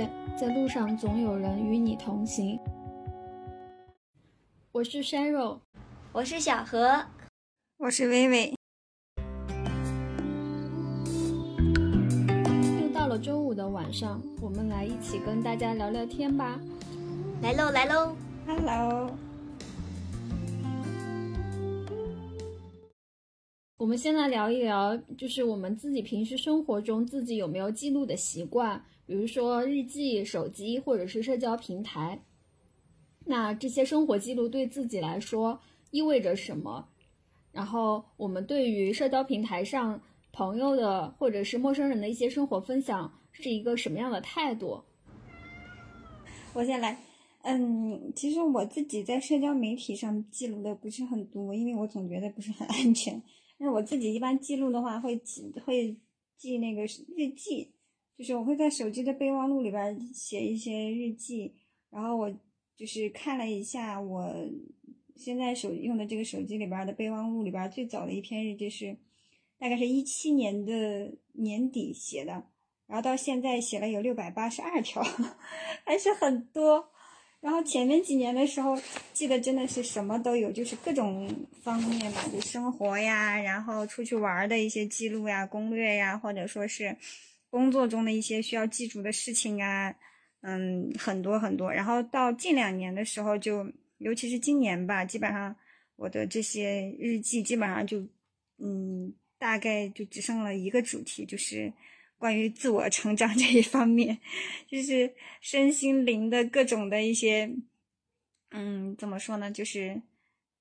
界，在路上总有人与你同行。我是山肉，我是小何，我是微微。又到了周五的晚上，我们来一起跟大家聊聊天吧。来喽，来喽，Hello。我们先来聊一聊，就是我们自己平时生活中自己有没有记录的习惯，比如说日记、手机或者是社交平台。那这些生活记录对自己来说意味着什么？然后我们对于社交平台上朋友的或者是陌生人的一些生活分享是一个什么样的态度？我先来。嗯，其实我自己在社交媒体上记录的不是很多，因为我总觉得不是很安全。那我自己一般记录的话，会记会记那个日记，就是我会在手机的备忘录里边写一些日记。然后我就是看了一下，我现在手用的这个手机里边的备忘录里边最早的一篇日记是，大概是一七年的年底写的，然后到现在写了有六百八十二条，还是很多。然后前面几年的时候，记得真的是什么都有，就是各种方面吧，就生活呀，然后出去玩的一些记录呀、攻略呀，或者说是工作中的一些需要记住的事情啊，嗯，很多很多。然后到近两年的时候，就尤其是今年吧，基本上我的这些日记基本上就，嗯，大概就只剩了一个主题，就是。关于自我成长这一方面，就是身心灵的各种的一些，嗯，怎么说呢？就是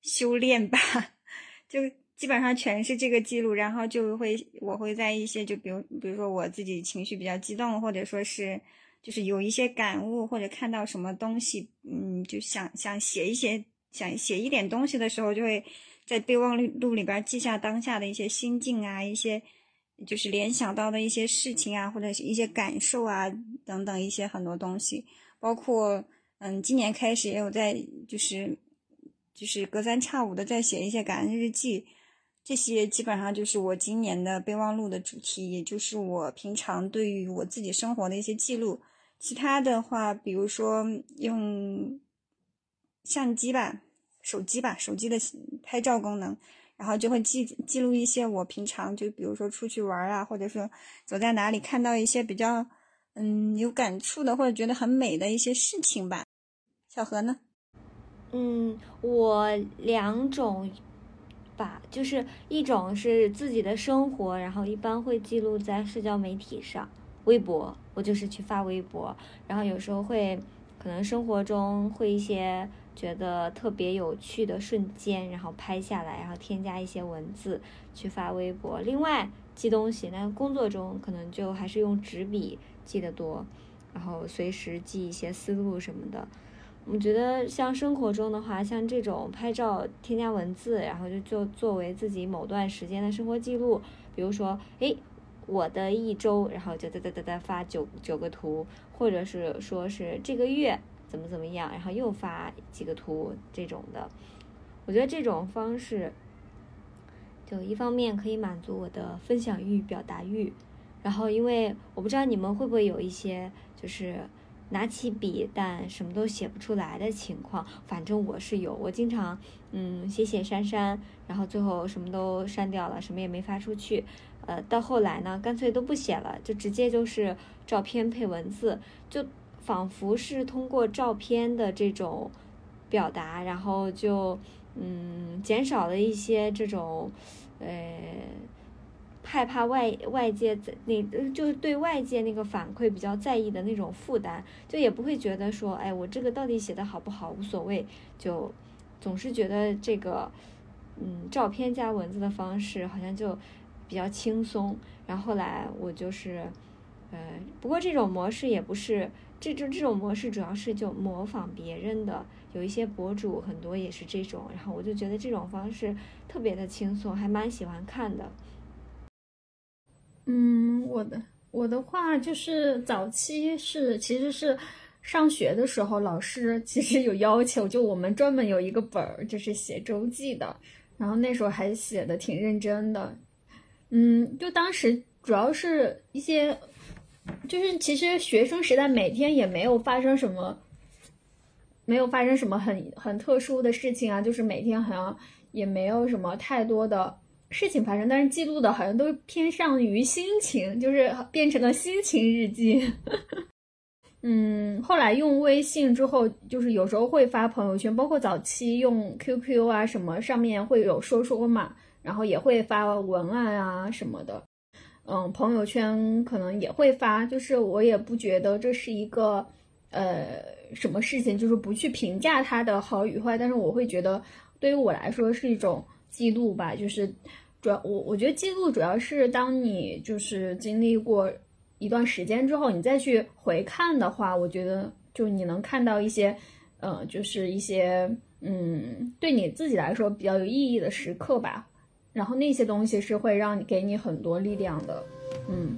修炼吧，就基本上全是这个记录。然后就会我会在一些，就比如比如说我自己情绪比较激动，或者说是就是有一些感悟，或者看到什么东西，嗯，就想想写一些，想写一点东西的时候，就会在备忘录里边记下当下的一些心境啊，一些。就是联想到的一些事情啊，或者是一些感受啊，等等一些很多东西，包括嗯，今年开始也有在，就是就是隔三差五的在写一些感恩日记，这些基本上就是我今年的备忘录的主题，也就是我平常对于我自己生活的一些记录。其他的话，比如说用相机吧，手机吧，手机的拍照功能。然后就会记记录一些我平常就比如说出去玩啊，或者说走在哪里看到一些比较嗯有感触的或者觉得很美的一些事情吧。小何呢？嗯，我两种吧，就是一种是自己的生活，然后一般会记录在社交媒体上，微博，我就是去发微博，然后有时候会可能生活中会一些。觉得特别有趣的瞬间，然后拍下来，然后添加一些文字去发微博。另外记东西，那工作中可能就还是用纸笔记得多，然后随时记一些思路什么的。我觉得像生活中的话，像这种拍照添加文字，然后就就作为自己某段时间的生活记录。比如说，诶，我的一周，然后就哒哒哒哒发九九个图，或者是说是这个月。怎么怎么样，然后又发几个图这种的，我觉得这种方式，就一方面可以满足我的分享欲、表达欲，然后因为我不知道你们会不会有一些就是拿起笔但什么都写不出来的情况，反正我是有，我经常嗯写写删删，然后最后什么都删掉了，什么也没发出去，呃，到后来呢，干脆都不写了，就直接就是照片配文字就。仿佛是通过照片的这种表达，然后就嗯减少了一些这种呃害怕外外界在那就是对外界那个反馈比较在意的那种负担，就也不会觉得说哎我这个到底写的好不好无所谓，就总是觉得这个嗯照片加文字的方式好像就比较轻松。然后来我就是呃不过这种模式也不是。这种这种模式主要是就模仿别人的，有一些博主很多也是这种，然后我就觉得这种方式特别的轻松，还蛮喜欢看的。嗯，我的我的话就是早期是其实是上学的时候，老师其实有要求，就我们专门有一个本儿，就是写周记的，然后那时候还写的挺认真的。嗯，就当时主要是一些。就是其实学生时代每天也没有发生什么，没有发生什么很很特殊的事情啊，就是每天好像也没有什么太多的事情发生，但是记录的好像都偏向于心情，就是变成了心情日记。嗯，后来用微信之后，就是有时候会发朋友圈，包括早期用 QQ 啊什么，上面会有说说嘛，然后也会发文案啊什么的。嗯，朋友圈可能也会发，就是我也不觉得这是一个呃什么事情，就是不去评价它的好与坏，但是我会觉得对于我来说是一种记录吧，就是主要我我觉得记录主要是当你就是经历过。一段时间之后，你再去回看的话，我觉得就你能看到一些，呃，就是一些，嗯，对你自己来说比较有意义的时刻吧。然后那些东西是会让你给你很多力量的，嗯。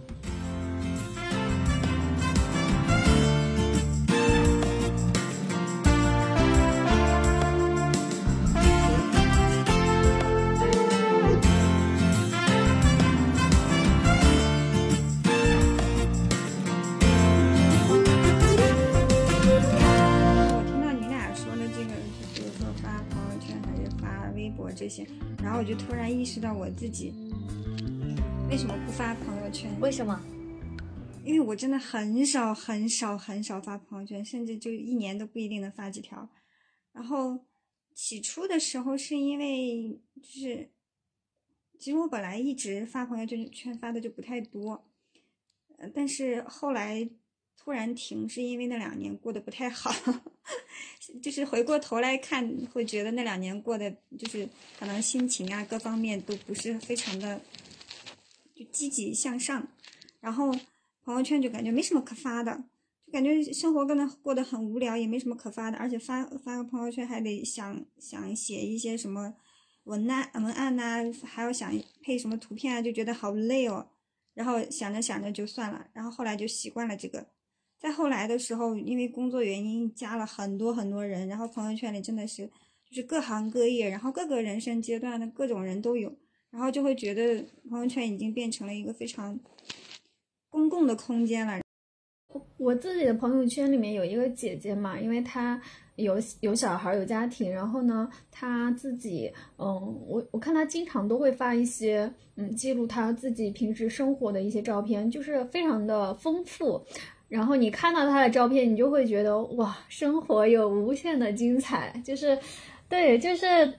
然后我就突然意识到我自己为什么不发朋友圈？为什么？因为我真的很少很少很少发朋友圈，甚至就一年都不一定能发几条。然后起初的时候是因为就是，其实我本来一直发朋友圈圈发的就不太多，呃但是后来。突然停，是因为那两年过得不太好，就是回过头来看，会觉得那两年过得就是可能心情啊各方面都不是非常的就积极向上，然后朋友圈就感觉没什么可发的，就感觉生活跟得过得很无聊，也没什么可发的，而且发发个朋友圈还得想想写一些什么文案文案呐，还要想配什么图片啊，就觉得好累哦，然后想着想着就算了，然后后来就习惯了这个。再后来的时候，因为工作原因加了很多很多人，然后朋友圈里真的是就是各行各业，然后各个人生阶段的各种人都有，然后就会觉得朋友圈已经变成了一个非常公共的空间了。我自己的朋友圈里面有一个姐姐嘛，因为她有有小孩有家庭，然后呢，她自己嗯，我我看她经常都会发一些嗯记录她自己平时生活的一些照片，就是非常的丰富。然后你看到他的照片，你就会觉得哇，生活有无限的精彩，就是，对，就是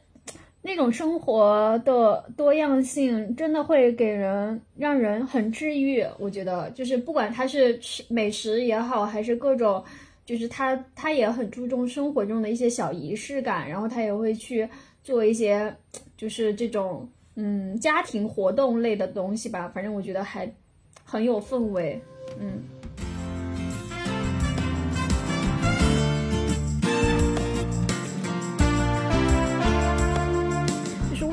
那种生活的多样性，真的会给人让人很治愈。我觉得，就是不管他是吃美食也好，还是各种，就是他他也很注重生活中的一些小仪式感，然后他也会去做一些，就是这种嗯家庭活动类的东西吧。反正我觉得还很有氛围，嗯。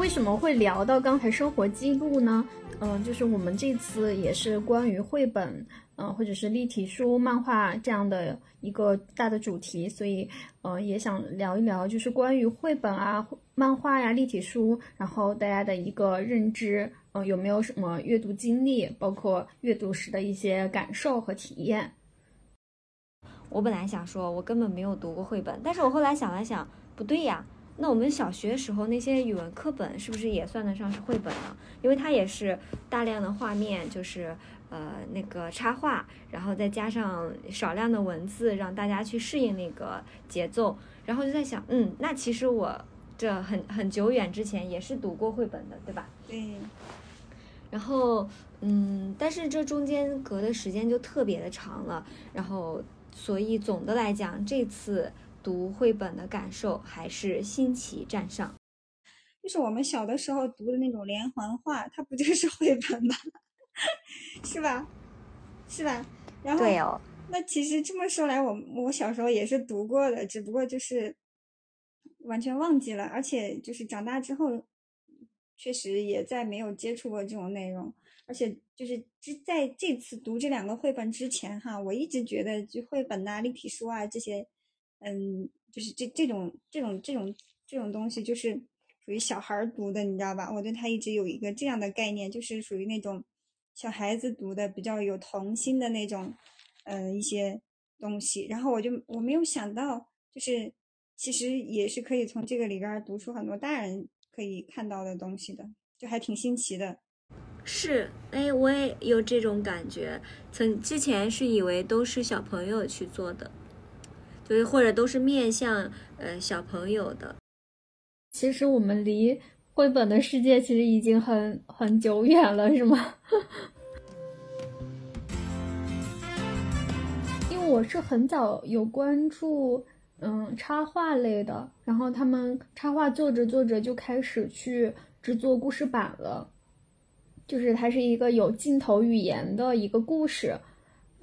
为什么会聊到刚才生活记录呢？嗯，就是我们这次也是关于绘本，嗯，或者是立体书、漫画这样的一个大的主题，所以，呃，也想聊一聊，就是关于绘本啊、漫画呀、立体书，然后大家的一个认知，嗯，有没有什么阅读经历，包括阅读时的一些感受和体验？我本来想说，我根本没有读过绘本，但是我后来想了想，不对呀。那我们小学时候那些语文课本是不是也算得上是绘本呢？因为它也是大量的画面，就是呃那个插画，然后再加上少量的文字，让大家去适应那个节奏。然后就在想，嗯，那其实我这很很久远之前也是读过绘本的，对吧？对。然后嗯，但是这中间隔的时间就特别的长了，然后所以总的来讲这次。读绘本的感受还是新奇占上，就是我们小的时候读的那种连环画，它不就是绘本吗？是吧？是吧？然后，对哦。那其实这么说来，我我小时候也是读过的，只不过就是完全忘记了，而且就是长大之后，确实也再没有接触过这种内容，而且就是之在这次读这两个绘本之前哈，我一直觉得就绘本呐、立体书啊这些。嗯，就是这这种这种这种这种东西，就是属于小孩读的，你知道吧？我对他一直有一个这样的概念，就是属于那种小孩子读的比较有童心的那种，呃，一些东西。然后我就我没有想到，就是其实也是可以从这个里边读出很多大人可以看到的东西的，就还挺新奇的。是，哎，我也有这种感觉。曾之前是以为都是小朋友去做的，所以或者都是面向呃小朋友的。其实我们离绘本的世界其实已经很很久远了，是吗？因为我是很早有关注嗯插画类的，然后他们插画做着做着就开始去制作故事板了。就是它是一个有镜头语言的一个故事，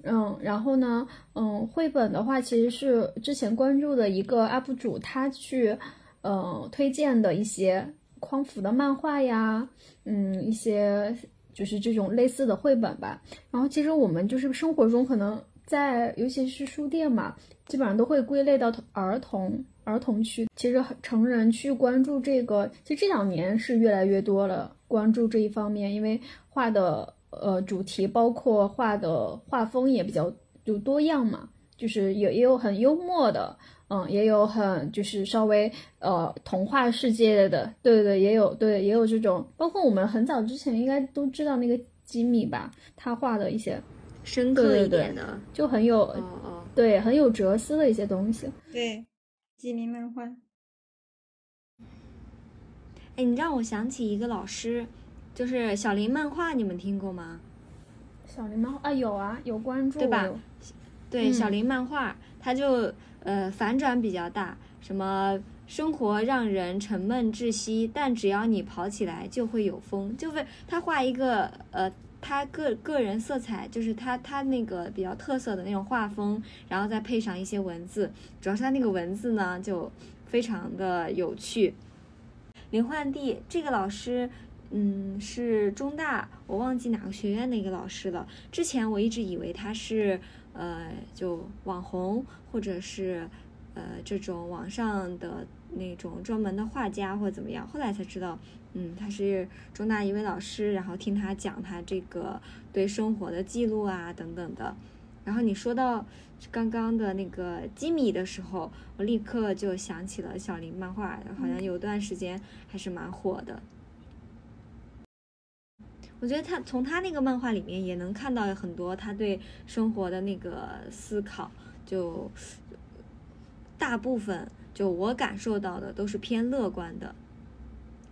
嗯，然后呢，嗯，绘本的话其实是之前关注的一个 UP 主他去，呃，推荐的一些匡扶的漫画呀，嗯，一些就是这种类似的绘本吧。然后其实我们就是生活中可能在，尤其是书店嘛，基本上都会归类到儿童儿童区。其实成人去关注这个，其实这两年是越来越多了。关注这一方面，因为画的呃主题包括画的画风也比较就多样嘛，就是也也有很幽默的，嗯，也有很就是稍微呃童话世界的，对对，也有对也有这种，包括我们很早之前应该都知道那个吉米吧，他画的一些深刻一点的，就很有哦哦，对很有哲思的一些东西，对，吉米漫画。哎，你让我想起一个老师，就是小林漫画，你们听过吗？小林漫画啊，有啊，有关注，对吧？对，嗯小林漫画，它就呃反转比较大，什么生活让人沉闷窒息，但只要你跑起来就会有风，就是他画一个呃。他个个人色彩就是他他那个比较特色的那种画风，然后再配上一些文字，主要是他那个文字呢就非常的有趣。林焕娣这个老师，嗯，是中大，我忘记哪个学院的一个老师了。之前我一直以为他是呃，就网红或者是呃这种网上的那种专门的画家或者怎么样，后来才知道，嗯，他是中大一位老师。然后听他讲他这个对生活的记录啊等等的。然后你说到刚刚的那个吉米的时候，我立刻就想起了小林漫画，好像有段时间还是蛮火的。我觉得他从他那个漫画里面也能看到很多他对生活的那个思考，就大部分就我感受到的都是偏乐观的。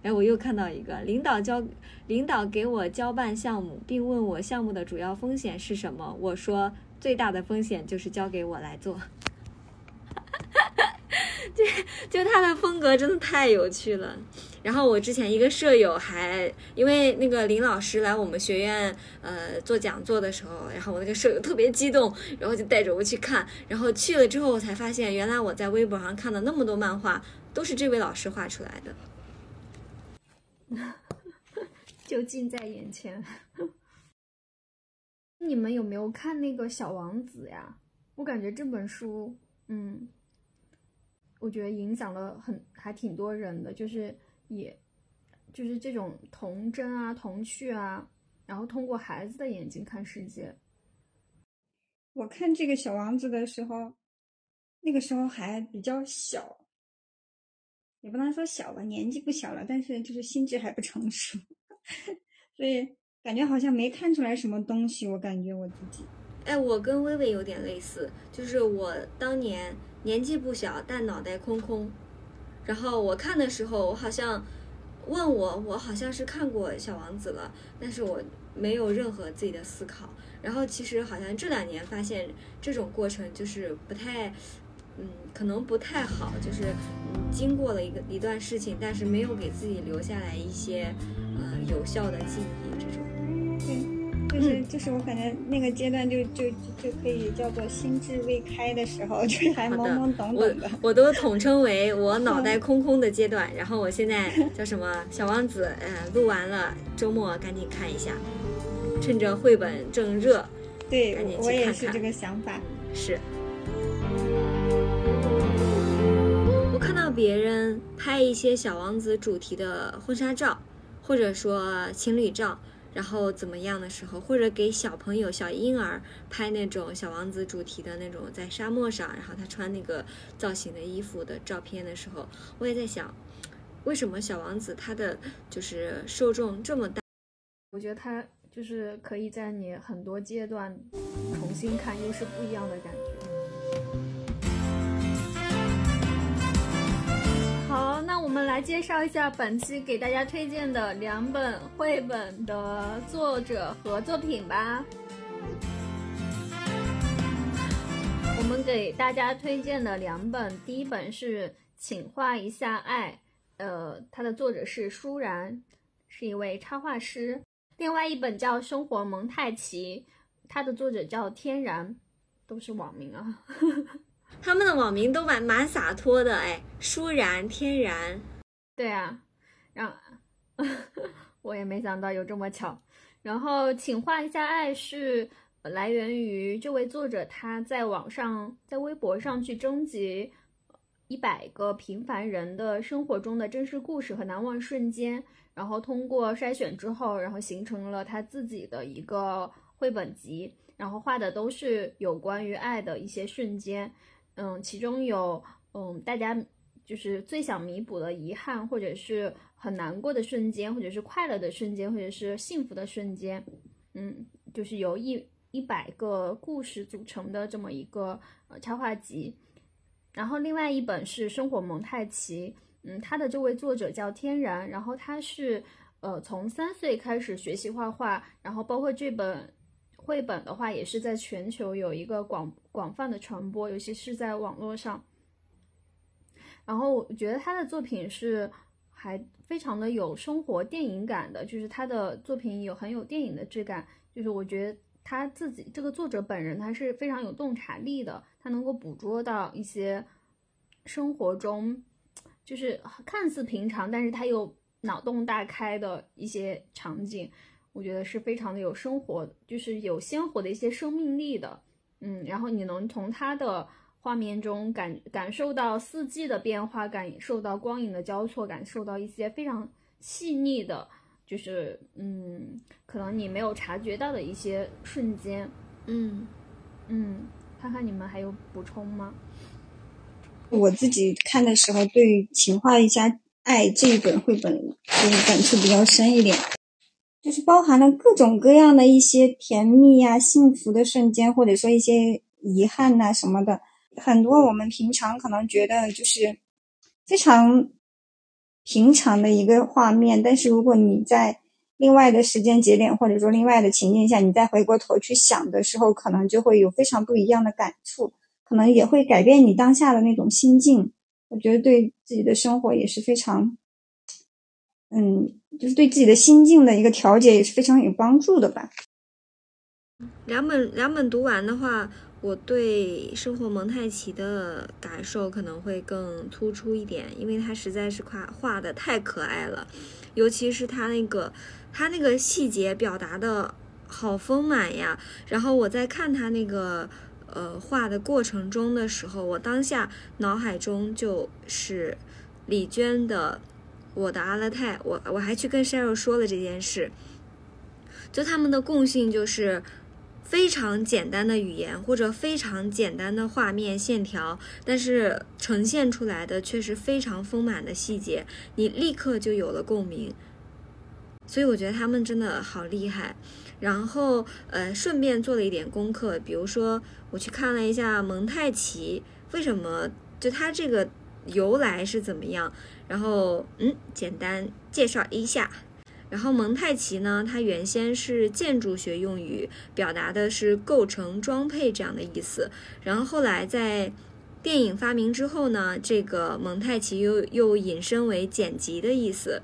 哎，我又看到一个领导交领导给我交办项目，并问我项目的主要风险是什么，我说最大的风险就是交给我来做。就就他的风格真的太有趣了。然后我之前一个舍友还因为那个林老师来我们学院呃做讲座的时候，然后我那个舍友特别激动，然后就带着我去看。然后去了之后，我才发现原来我在微博上看的那么多漫画都是这位老师画出来的。就近在眼前。你们有没有看那个《小王子》呀？我感觉这本书，嗯，我觉得影响了很还挺多人的，就是也，就是这种童真啊、童趣啊，然后通过孩子的眼睛看世界。我看这个小王子的时候，那个时候还比较小，也不能说小吧，年纪不小了，但是就是心智还不成熟，所以感觉好像没看出来什么东西。我感觉我自己，哎，我跟微微有点类似，就是我当年年纪不小，但脑袋空空。然后我看的时候，我好像问我，我好像是看过《小王子》了，但是我没有任何自己的思考。然后其实好像这两年发现这种过程就是不太，嗯，可能不太好，就是嗯经过了一个一段事情，但是没有给自己留下来一些呃有效的记忆，这种。对，就是就是我感觉那个阶段就就就可以叫做心智未开的时候，就是还懵懵懂懂的。我都统称为我 脑袋空空的阶段。然后我现在叫什么小王子，呃，录完了，周末赶紧看一下，趁着绘本正热，对赶紧，去我也是这个想法。是。我看到别人拍一些小王子主题的婚纱照，或者说情侣照，然后怎么样的时候，或者给小朋友、小婴儿拍那种小王子主题的那种在沙漠上，然后他穿那个造型的衣服的照片的时候，我也在想，为什么小王子他的就是受众这么大？我觉得他就是可以在你很多阶段重新看，又是不一样的感觉。我们来介绍一下本期给大家推荐的两本绘本的作者和作品吧。我们给大家推荐的两本，第一本是《请画一下爱》，呃，它的作者是舒然，是一位插画师。另外一本叫《生活蒙太奇》，它的作者叫天然，都是网名啊。他们的网名都蛮蛮洒脱的，哎，舒然、天然。对啊，让 我也没想到有这么巧。然后，请画一下爱是来源于这位作者他在网上在微博上去征集一百个平凡人的生活中的真实故事和难忘瞬间，然后通过筛选之后，然后形成了他自己的一个绘本集，然后画的都是有关于爱的一些瞬间。嗯，其中有嗯，大家就是最想弥补的遗憾，或者是很难过的瞬间，或者是快乐的瞬间，或者是幸福的瞬间。嗯，就是由一一百个故事组成的这么一个呃插画集。然后另外一本是《生活蒙太奇》，嗯，他的这位作者叫天然，然后他是呃从三岁开始学习画画，然后包括这本。绘本的话，也是在全球有一个广广泛的传播，尤其是在网络上。然后我觉得他的作品是还非常的有生活电影感的，就是他的作品有很有电影的质感。就是我觉得他自己这个作者本人他是非常有洞察力的，他能够捕捉到一些生活中就是看似平常，但是他又脑洞大开的一些场景。我觉得是非常的有生活，就是有鲜活的一些生命力的，嗯，然后你能从它的画面中感感受到四季的变化，感受到光影的交错，感受到一些非常细腻的，就是嗯，可能你没有察觉到的一些瞬间，嗯嗯，看看你们还有补充吗？我自己看的时候，对《情话一家爱》这一本绘本就是感触比较深一点。就是包含了各种各样的一些甜蜜呀、幸福的瞬间，或者说一些遗憾呐什么的，很多我们平常可能觉得就是非常平常的一个画面，但是如果你在另外的时间节点或者说另外的情境下，你再回过头去想的时候，可能就会有非常不一样的感触，可能也会改变你当下的那种心境。我觉得对自己的生活也是非常。嗯，就是对自己的心境的一个调节也是非常有帮助的吧。两本两本读完的话，我对生活蒙太奇的感受可能会更突出一点，因为它实在是画画的太可爱了，尤其是他那个他那个细节表达的好丰满呀。然后我在看他那个呃画的过程中的时候，我当下脑海中就是李娟的。我的阿勒泰，我我还去跟 Sheryl 说了这件事，就他们的共性就是非常简单的语言或者非常简单的画面线条，但是呈现出来的却是非常丰满的细节，你立刻就有了共鸣。所以我觉得他们真的好厉害。然后呃，顺便做了一点功课，比如说我去看了一下蒙太奇，为什么就他这个由来是怎么样。然后，嗯，简单介绍一下。然后蒙太奇呢，它原先是建筑学用语，表达的是构成、装配这样的意思。然后后来在电影发明之后呢，这个蒙太奇又又引申为剪辑的意思。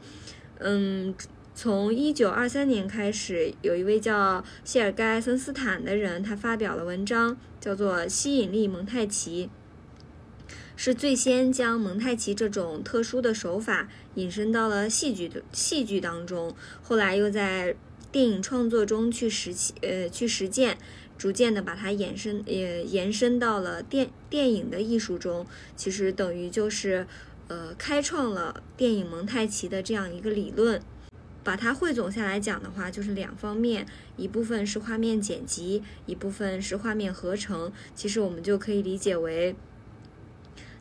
嗯，从一九二三年开始，有一位叫谢尔盖·森斯坦的人，他发表了文章，叫做《吸引力蒙太奇》。是最先将蒙太奇这种特殊的手法引申到了戏剧的戏剧当中，后来又在电影创作中去实呃去实践，逐渐的把它延伸呃延伸到了电电影的艺术中。其实等于就是呃开创了电影蒙太奇的这样一个理论，把它汇总下来讲的话，就是两方面，一部分是画面剪辑，一部分是画面合成。其实我们就可以理解为，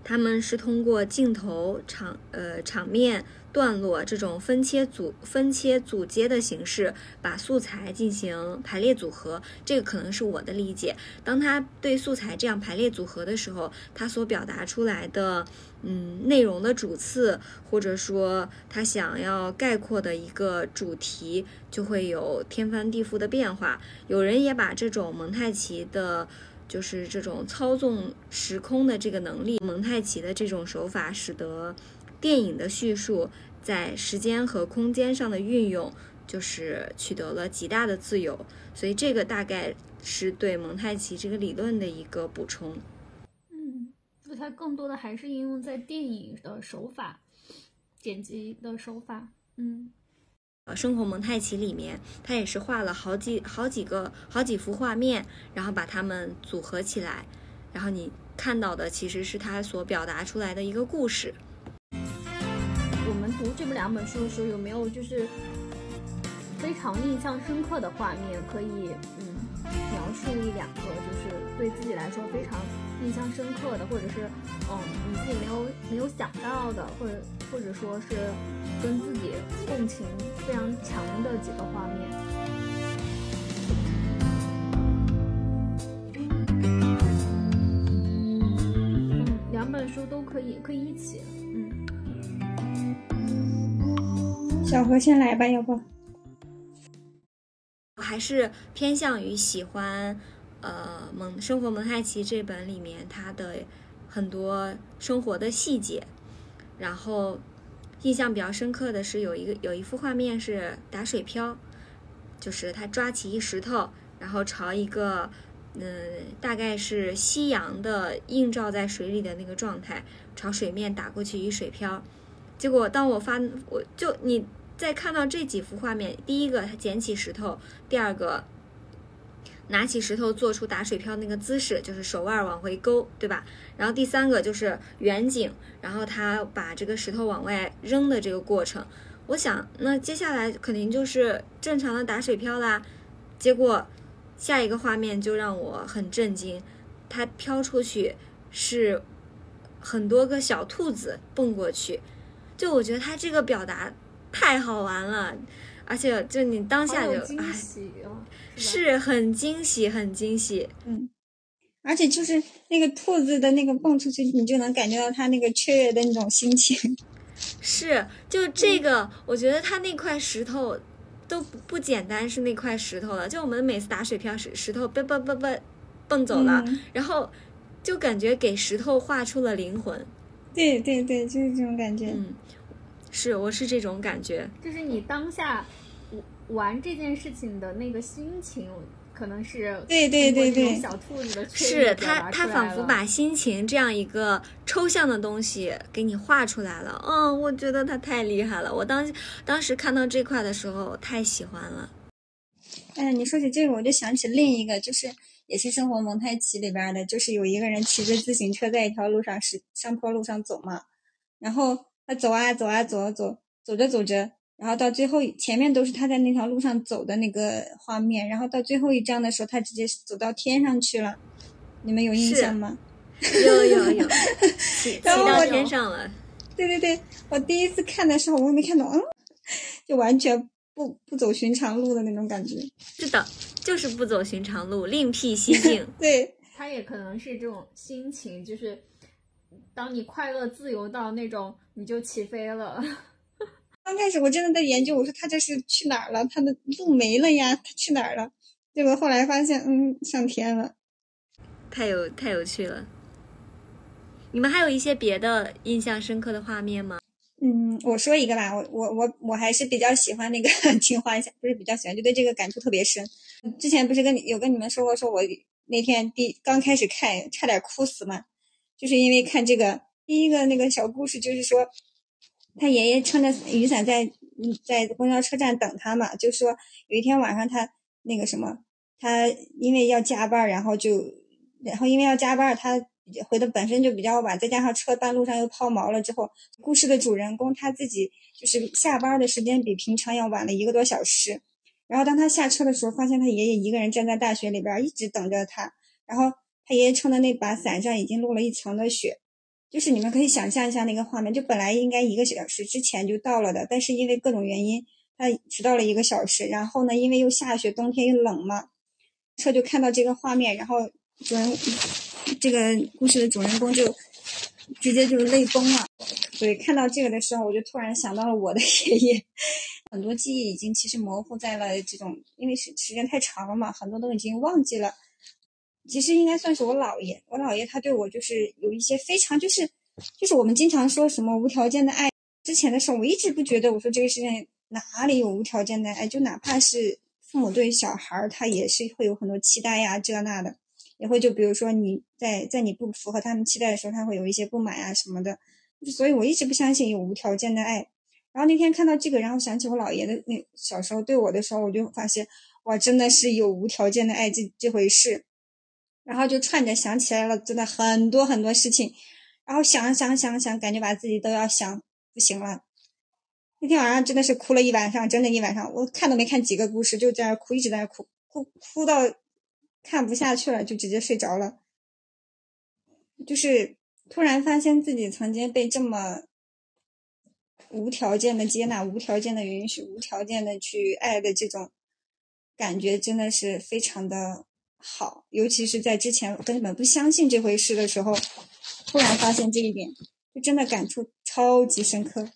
他们是通过镜头、场呃场面。段落这种分切组分切组接的形式，把素材进行排列组合，这个可能是我的理解。当他对素材这样排列组合的时候，他所表达出来的，嗯，内容的主次，或者说他想要概括的一个主题，就会有天翻地覆的变化。有人也把这种蒙太奇的，就是这种操纵时空的这个能力，蒙太奇的这种手法，使得。电影的叙述在时间和空间上的运用，就是取得了极大的自由，所以这个大概是对蒙太奇这个理论的一个补充。嗯，就它更多的还是应用在电影的手法、剪辑的手法。嗯，生活蒙太奇里面，他也是画了好几好几个好几幅画面，然后把它们组合起来，然后你看到的其实是他所表达出来的一个故事。我们读这么两本书的时候，有没有就是非常印象深刻的画面？可以嗯描述一两个，就是对自己来说非常印象深刻的，或者是嗯你自己没有没有想到的，或者或者说是跟自己共情非常强的几个画面。嗯，两本书都可以，可以一起。嗯小何先来吧，要不？我还是偏向于喜欢，呃，《蒙生活蒙太奇》这本里面它的很多生活的细节。然后印象比较深刻的是有一个有一幅画面是打水漂，就是他抓起一石头，然后朝一个嗯大概是夕阳的映照在水里的那个状态，朝水面打过去一水漂。结果当我发我就你。再看到这几幅画面，第一个他捡起石头，第二个拿起石头做出打水漂那个姿势，就是手腕往回勾，对吧？然后第三个就是远景，然后他把这个石头往外扔的这个过程。我想，那接下来肯定就是正常的打水漂啦。结果下一个画面就让我很震惊，它飘出去是很多个小兔子蹦过去，就我觉得他这个表达。太好玩了，而且就你当下就哎，是很惊喜，很惊喜。嗯，而且就是那个兔子的那个蹦出去，你就能感觉到它那个雀跃的那种心情。是，就这个，我觉得它那块石头都不简单，是那块石头了。就我们每次打水漂，石石头蹦蹦蹦蹦蹦走了，然后就感觉给石头画出了灵魂。对对对，就是这种感觉。嗯。是，我是这种感觉，就是你当下玩这件事情的那个心情，可能是对对对对，小兔子的是他他仿佛把心情这样一个抽象的东西给你画出来了。嗯，我觉得他太厉害了。我当当时看到这块的时候，太喜欢了。哎，你说起这个，我就想起另一个，就是也是《生活蒙太奇》里边的，就是有一个人骑着自行车在一条路上是上坡路上走嘛，然后。他走啊走啊走啊走，走着走着，然后到最后前面都是他在那条路上走的那个画面，然后到最后一张的时候，他直接走到天上去了，你们有印象吗？有有有，骑到天上了。对对对，我第一次看的时候我也没看懂，嗯，就完全不不走寻常路的那种感觉。是的，就是不走寻常路，另辟蹊径。对，他也可能是这种心情，就是。当你快乐自由到那种，你就起飞了。刚开始我真的在研究，我说他这是去哪儿了？他的路没了呀，他去哪儿了？结果后来发现，嗯，上天了。太有太有趣了。你们还有一些别的印象深刻的画面吗？嗯，我说一个吧，我我我我还是比较喜欢那个青花下，不是比较喜欢，就对这个感触特别深。之前不是跟你有跟你们说过，说我那天第刚开始看，差点哭死嘛。就是因为看这个第一个那个小故事，就是说他爷爷撑着雨伞在在公交车站等他嘛。就说有一天晚上他那个什么，他因为要加班，然后就然后因为要加班，他回的本身就比较晚，再加上车半路上又抛锚了之后，故事的主人公他自己就是下班的时间比平常要晚了一个多小时。然后当他下车的时候，发现他爷爷一个人站在大雪里边，一直等着他。然后他爷爷撑的那把伞上已经落了一层的雪，就是你们可以想象一下那个画面，就本来应该一个小时之前就到了的，但是因为各种原因，他迟到了一个小时。然后呢，因为又下雪，冬天又冷嘛，车就看到这个画面，然后主人这个故事的主人公就直接就是泪崩了。所以看到这个的时候，我就突然想到了我的爷爷，很多记忆已经其实模糊在了这种，因为时时间太长了嘛，很多都已经忘记了。其实应该算是我姥爷，我姥爷他对我就是有一些非常就是就是我们经常说什么无条件的爱。之前的时候我一直不觉得，我说这个世界哪里有无条件的爱？就哪怕是父母对小孩儿，他也是会有很多期待呀，这那的，也会就比如说你在在你不符合他们期待的时候，他会有一些不满啊什么的。所以我一直不相信有无条件的爱。然后那天看到这个，然后想起我姥爷的那小时候对我的时候，我就发现哇，真的是有无条件的爱这这回事。然后就串着想起来了，真的很多很多事情，然后想想想想，感觉把自己都要想不行了。那天晚上真的是哭了一晚上，整整一晚上，我看都没看几个故事，就在那哭，一直在那哭，哭哭到看不下去了，就直接睡着了。就是突然发现自己曾经被这么无条件的接纳、无条件的允许、无条件的去爱的这种感觉，真的是非常的。好，尤其是在之前根本不相信这回事的时候，突然发现这一点，就真的感触超级深刻。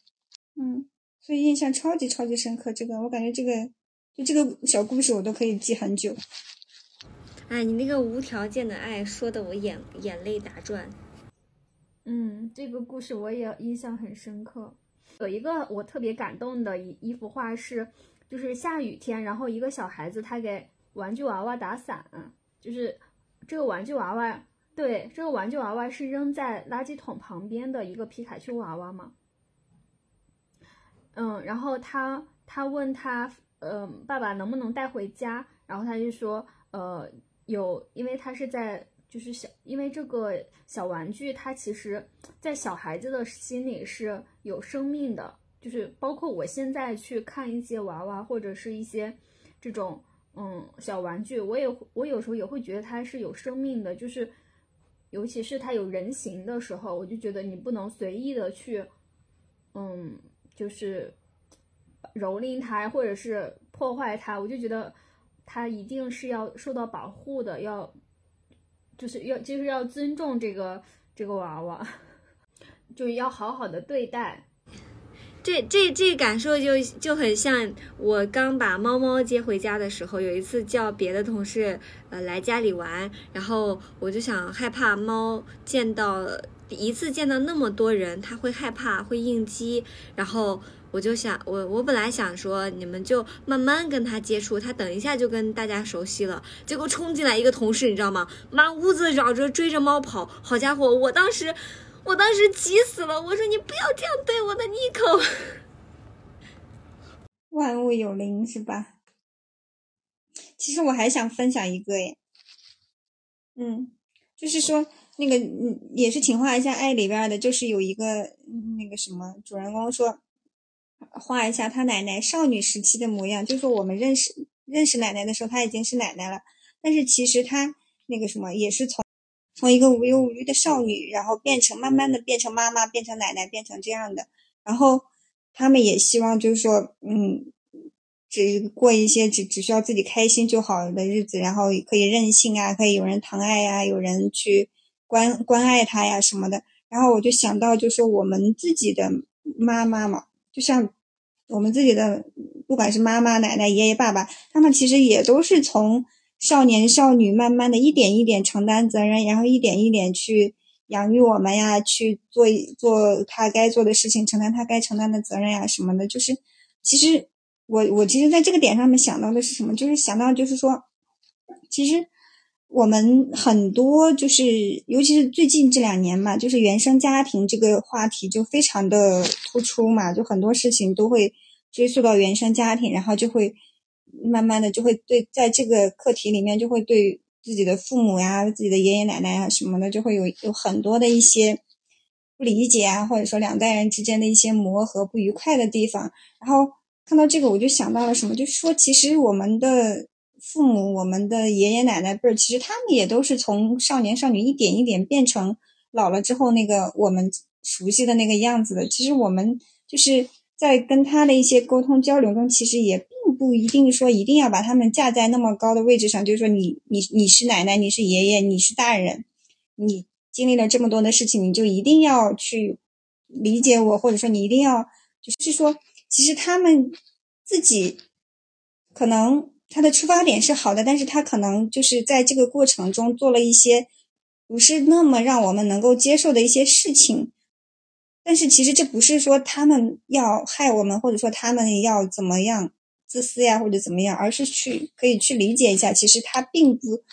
嗯，所以印象超级超级深刻。这个我感觉这个就这个小故事我都可以记很久。哎，你那个无条件的爱说的我眼眼泪打转。嗯，这个故事我也印象很深刻。有一个我特别感动的一一幅画是，就是下雨天，然后一个小孩子他给。玩具娃娃打伞，就是这个玩具娃娃。对，这个玩具娃娃是扔在垃圾桶旁边的一个皮卡丘娃娃嘛？嗯，然后他他问他，呃，爸爸能不能带回家？然后他就说，呃，有，因为他是在就是小，因为这个小玩具它其实，在小孩子的心里是有生命的，就是包括我现在去看一些娃娃或者是一些这种。嗯，小玩具，我也我有时候也会觉得它是有生命的，就是尤其是它有人形的时候，我就觉得你不能随意的去，嗯，就是蹂躏它或者是破坏它，我就觉得它一定是要受到保护的，要就是要就是要尊重这个这个娃娃，就要好好的对待。这这这感受就就很像我刚把猫猫接回家的时候，有一次叫别的同事呃来家里玩，然后我就想害怕猫见到一次见到那么多人，它会害怕会应激，然后我就想我我本来想说你们就慢慢跟它接触，它等一下就跟大家熟悉了，结果冲进来一个同事，你知道吗？满屋子绕着追着猫跑，好家伙，我当时。我当时急死了，我说你不要这样对我的妮可。万物有灵是吧？其实我还想分享一个耶，嗯，就是说那个嗯也是《请画一下爱》里边的，就是有一个那个什么主人公说，画一下他奶奶少女时期的模样，就说我们认识认识奶奶的时候，她已经是奶奶了，但是其实她那个什么也是从。从一个无忧无虑的少女，然后变成慢慢的变成妈妈，变成奶奶，变成这样的。然后他们也希望，就是说，嗯，只过一些只只需要自己开心就好的日子，然后可以任性啊，可以有人疼爱呀，有人去关关爱他呀什么的。然后我就想到，就是我们自己的妈妈嘛，就像我们自己的，不管是妈妈、奶奶、爷爷、爸爸，他们其实也都是从。少年少女慢慢的一点一点承担责任，然后一点一点去养育我们呀，去做做他该做的事情，承担他该承担的责任呀什么的。就是，其实我我其实在这个点上面想到的是什么？就是想到就是说，其实我们很多就是，尤其是最近这两年嘛，就是原生家庭这个话题就非常的突出嘛，就很多事情都会追溯到原生家庭，然后就会。慢慢的就会对，在这个课题里面就会对自己的父母呀、自己的爷爷奶奶啊什么的，就会有有很多的一些不理解啊，或者说两代人之间的一些磨合、不愉快的地方。然后看到这个，我就想到了什么，就是说，其实我们的父母、我们的爷爷奶奶辈儿，其实他们也都是从少年少女一点一点变成老了之后那个我们熟悉的那个样子的。其实我们就是在跟他的一些沟通交流中，其实也不一定说一定要把他们架在那么高的位置上，就是说你你你是奶奶，你是爷爷，你是大人，你经历了这么多的事情，你就一定要去理解我，或者说你一定要就是说，其实他们自己可能他的出发点是好的，但是他可能就是在这个过程中做了一些不是那么让我们能够接受的一些事情。但是其实这不是说他们要害我们，或者说他们要怎么样自私呀，或者怎么样，而是去可以去理解一下，其实他并不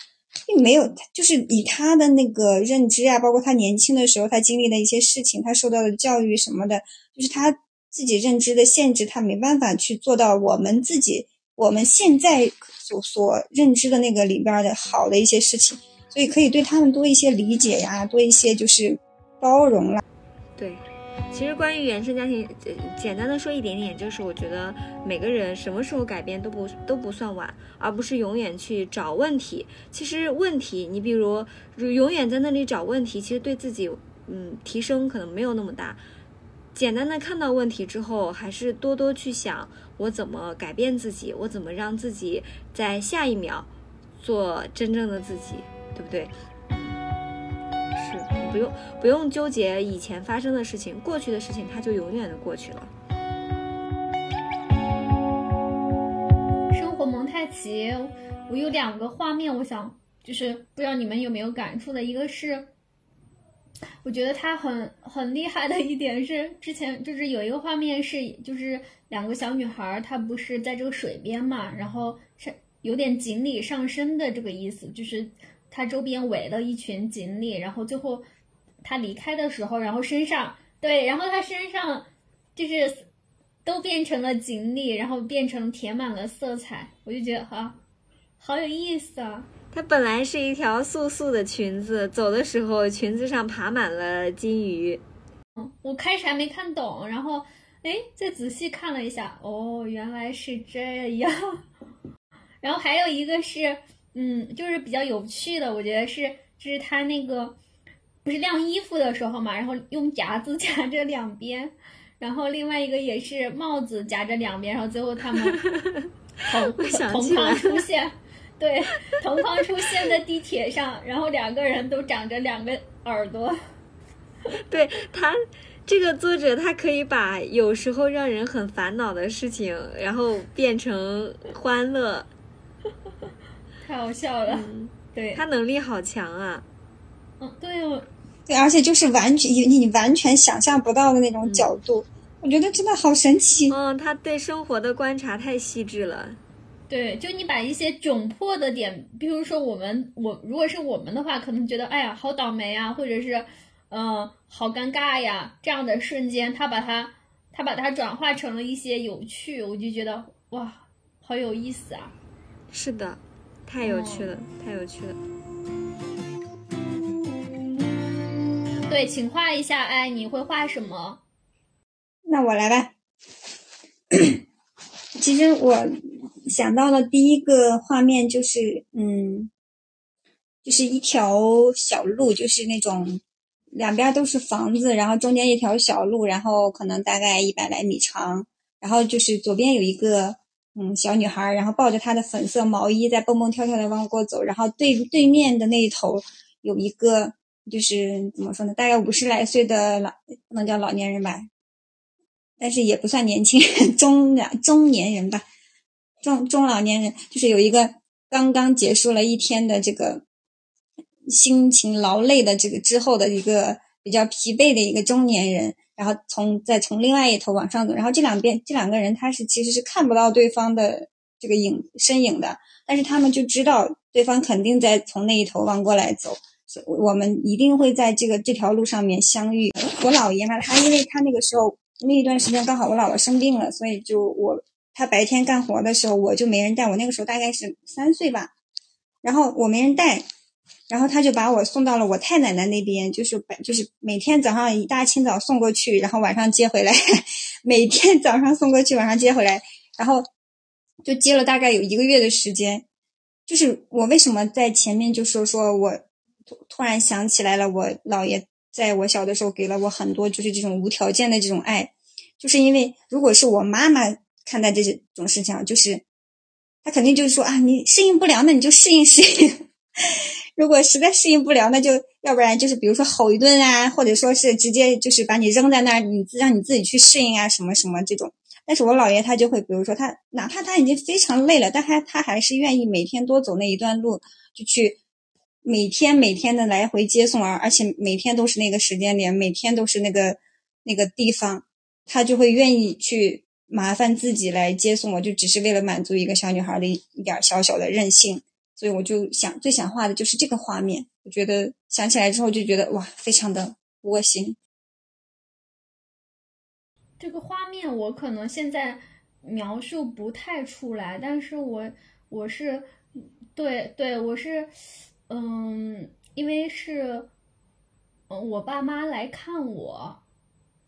并没有，就是以他的那个认知啊，包括他年轻的时候他经历的一些事情，他受到的教育什么的，就是他自己认知的限制，他没办法去做到我们自己我们现在所所认知的那个里边的好的一些事情，所以可以对他们多一些理解呀，多一些就是包容啦。对。其实关于原生家庭，简单的说一点点，就是我觉得每个人什么时候改变都不都不算晚，而不是永远去找问题。其实问题，你比如永远在那里找问题，其实对自己嗯提升可能没有那么大。简单的看到问题之后，还是多多去想我怎么改变自己，我怎么让自己在下一秒做真正的自己，对不对？不用不用纠结以前发生的事情，过去的事情它就永远的过去了。生活蒙太奇，我有两个画面，我想就是不知道你们有没有感触的。一个是，我觉得他很很厉害的一点是，之前就是有一个画面是，就是两个小女孩，她不是在这个水边嘛，然后是有点锦鲤上身的这个意思，就是它周边围了一群锦鲤，然后最后。他离开的时候，然后身上对，然后他身上就是都变成了锦鲤，然后变成填满了色彩，我就觉得哈，好有意思啊！它本来是一条素素的裙子，走的时候裙子上爬满了金鱼。嗯，我开始还没看懂，然后哎，再仔细看了一下，哦，原来是这样。然后还有一个是，嗯，就是比较有趣的，我觉得是，就是他那个。不是晾衣服的时候嘛，然后用夹子 夹着两边，然后另外一个也是帽子夹着两边，然后最后他们 同同框出现，对，同框出现在地铁上，然后两个人都长着两个耳朵。对他这个作者，他可以把有时候让人很烦恼的事情，然后变成欢乐，太好笑了。对他能力好强啊。嗯，对哦，对，而且就是完全你你完全想象不到的那种角度，我觉得真的好神奇。嗯，他对生活的观察太细致了。对，就你把一些窘迫的点，比如说我们我如果是我们的话，可能觉得哎呀好倒霉啊，或者是嗯好尴尬呀这样的瞬间，他把它他把它转化成了一些有趣，我就觉得哇好有意思啊。是的，太有趣了，太有趣了。对，请画一下。哎，你会画什么？那我来吧。其实我想到的第一个画面就是，嗯，就是一条小路，就是那种两边都是房子，然后中间一条小路，然后可能大概一百来米长，然后就是左边有一个嗯小女孩，然后抱着她的粉色毛衣在蹦蹦跳跳的往过走，然后对对面的那一头有一个。就是怎么说呢？大概五十来岁的老，不能叫老年人吧，但是也不算年轻人，中中年人吧，中中老年人。就是有一个刚刚结束了一天的这个辛勤劳累的这个之后的一个比较疲惫的一个中年人，然后从再从另外一头往上走，然后这两边这两个人他是其实是看不到对方的这个影身影的，但是他们就知道对方肯定在从那一头往过来走。我们一定会在这个这条路上面相遇。我姥爷嘛，他因为他那个时候那一段时间刚好我姥姥生病了，所以就我他白天干活的时候我就没人带。我那个时候大概是三岁吧，然后我没人带，然后他就把我送到了我太奶奶那边，就是把就是每天早上一大清早送过去，然后晚上接回来，每天早上送过去，晚上接回来，然后就接了大概有一个月的时间。就是我为什么在前面就说说我突突然想起来了，我姥爷在我小的时候给了我很多就是这种无条件的这种爱，就是因为如果是我妈妈看待这种事情，就是她肯定就是说啊，你适应不了，那你就适应适应。如果实在适应不了，那就要不然就是比如说吼一顿啊，或者说是直接就是把你扔在那儿，你让你自己去适应啊，什么什么这种。但是我姥爷他就会，比如说他哪怕他已经非常累了，但他他还是愿意每天多走那一段路，就去每天每天的来回接送，而而且每天都是那个时间点，每天都是那个那个地方，他就会愿意去麻烦自己来接送我，就只是为了满足一个小女孩的一一点小小的任性。所以我就想最想画的就是这个画面，我觉得想起来之后就觉得哇，非常的窝心。这个画面我可能现在描述不太出来，但是我我是对对我是嗯，因为是嗯我爸妈来看我，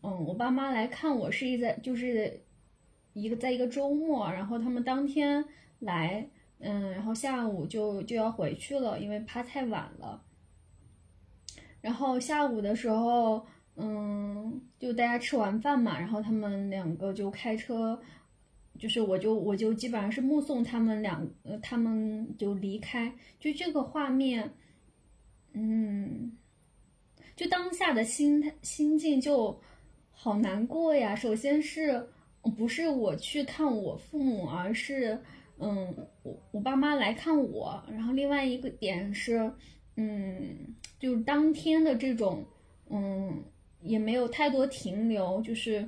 嗯我爸妈来看我是一在就是一个在一个周末，然后他们当天来，嗯，然后下午就就要回去了，因为怕太晚了，然后下午的时候。嗯，就大家吃完饭嘛，然后他们两个就开车，就是我就我就基本上是目送他们两，呃，他们就离开，就这个画面，嗯，就当下的心态心境就好难过呀。首先是不是我去看我父母，而是嗯，我我爸妈来看我，然后另外一个点是，嗯，就是当天的这种，嗯。也没有太多停留，就是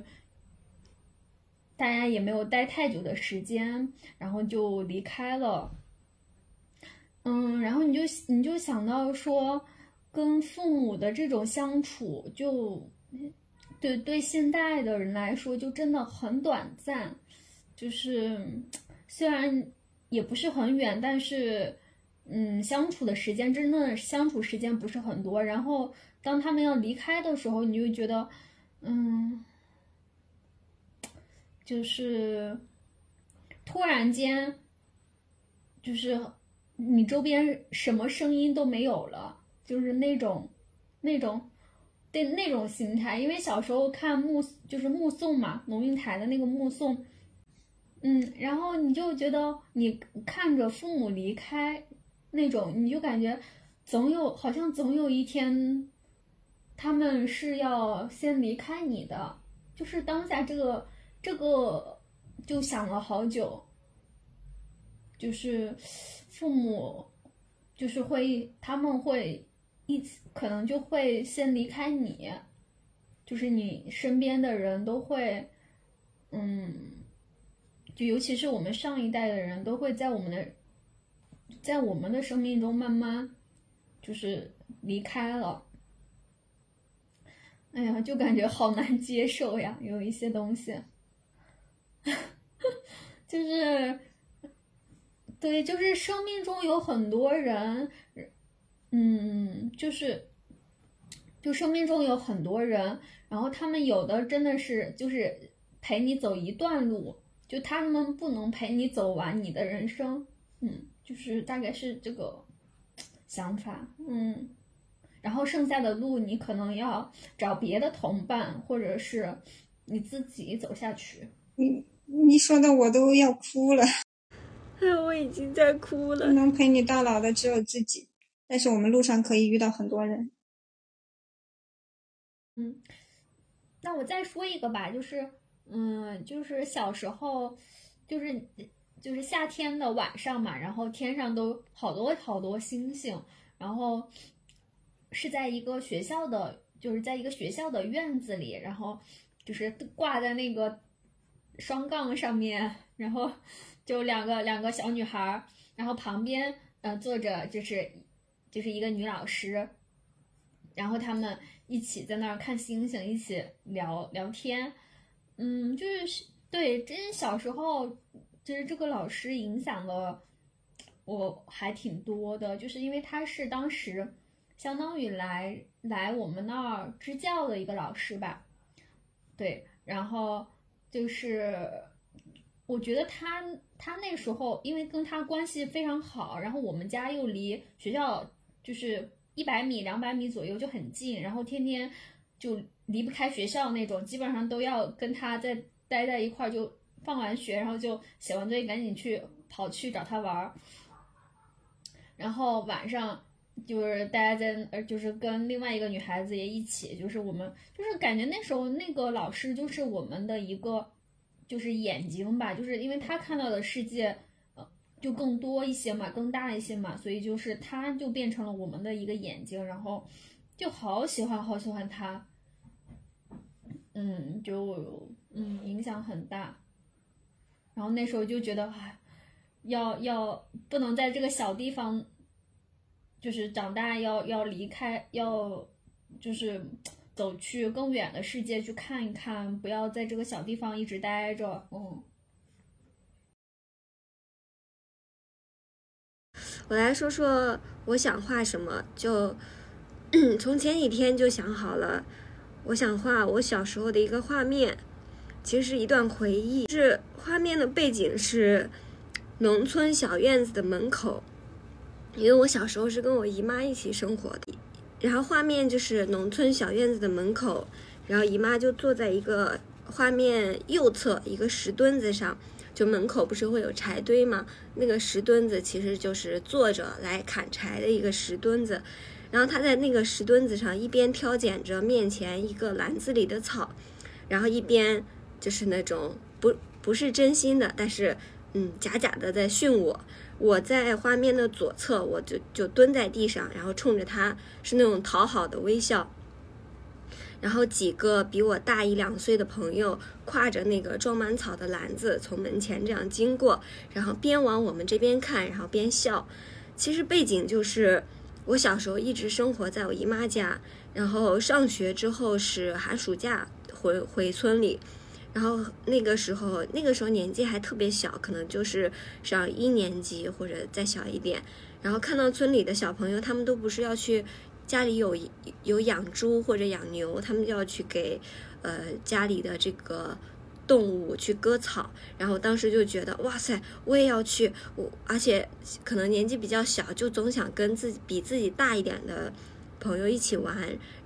大家也没有待太久的时间，然后就离开了。嗯，然后你就你就想到说，跟父母的这种相处，就对对现代的人来说，就真的很短暂。就是虽然也不是很远，但是嗯，相处的时间真正的相处时间不是很多，然后。当他们要离开的时候，你就觉得，嗯，就是突然间，就是你周边什么声音都没有了，就是那种那种对那种心态。因为小时候看目就是目送嘛，龙应台的那个目送，嗯，然后你就觉得你看着父母离开那种，你就感觉总有好像总有一天。他们是要先离开你的，就是当下这个这个就想了好久，就是父母就是会他们会一起可能就会先离开你，就是你身边的人都会，嗯，就尤其是我们上一代的人都会在我们的在我们的生命中慢慢就是离开了。哎呀，就感觉好难接受呀，有一些东西，就是，对，就是生命中有很多人，嗯，就是，就生命中有很多人，然后他们有的真的是就是陪你走一段路，就他们不能陪你走完你的人生，嗯，就是大概是这个想法，嗯。然后剩下的路，你可能要找别的同伴，或者是你自己走下去。你你说的我都要哭了，我已经在哭了。能陪你到老的只有自己，但是我们路上可以遇到很多人。嗯，那我再说一个吧，就是，嗯，就是小时候，就是就是夏天的晚上嘛，然后天上都好多好多星星，然后。是在一个学校的，就是在一个学校的院子里，然后就是挂在那个双杠上面，然后就两个两个小女孩，然后旁边嗯坐着就是就是一个女老师，然后他们一起在那儿看星星，一起聊聊天，嗯，就是对，真小时候就是这个老师影响了我还挺多的，就是因为他是当时相当于来来我们那儿支教的一个老师吧，对，然后就是我觉得他他那时候因为跟他关系非常好，然后我们家又离学校就是一百米两百米左右就很近，然后天天就离不开学校那种，基本上都要跟他在待在一块儿，就放完学然后就写完作业赶紧去跑去找他玩儿。然后晚上就是大家在呃，就是跟另外一个女孩子也一起，就是我们就是感觉那时候那个老师就是我们的一个就是眼睛吧，就是因为他看到的世界呃就更多一些嘛，更大一些嘛，所以就是他就变成了我们的一个眼睛，然后就好喜欢好喜欢他，嗯，就嗯影响很大。然后那时候就觉得哎。要要不能在这个小地方，就是长大要要离开，要就是走去更远的世界去看一看，不要在这个小地方一直待着。嗯，我来说说我想画什么，就 从前几天就想好了，我想画我小时候的一个画面，其实是一段回忆，是画面的背景是。农村小院子的门口，因为我小时候是跟我姨妈一起生活的，然后画面就是农村小院子的门口，然后姨妈就坐在一个画面右侧一个石墩子上，就门口不是会有柴堆吗？那个石墩子其实就是坐着来砍柴的一个石墩子，然后他在那个石墩子上一边挑拣着面前一个篮子里的草，然后一边就是那种不不是真心的，但是。嗯，假假的在训我。我在画面的左侧，我就就蹲在地上，然后冲着他是那种讨好的微笑。然后几个比我大一两岁的朋友挎着那个装满草的篮子从门前这样经过，然后边往我们这边看，然后边笑。其实背景就是我小时候一直生活在我姨妈家，然后上学之后是寒暑假回回村里。然后那个时候，那个时候年纪还特别小，可能就是上一年级或者再小一点。然后看到村里的小朋友，他们都不是要去家里有有养猪或者养牛，他们就要去给呃家里的这个动物去割草。然后当时就觉得哇塞，我也要去。我而且可能年纪比较小，就总想跟自己比自己大一点的朋友一起玩。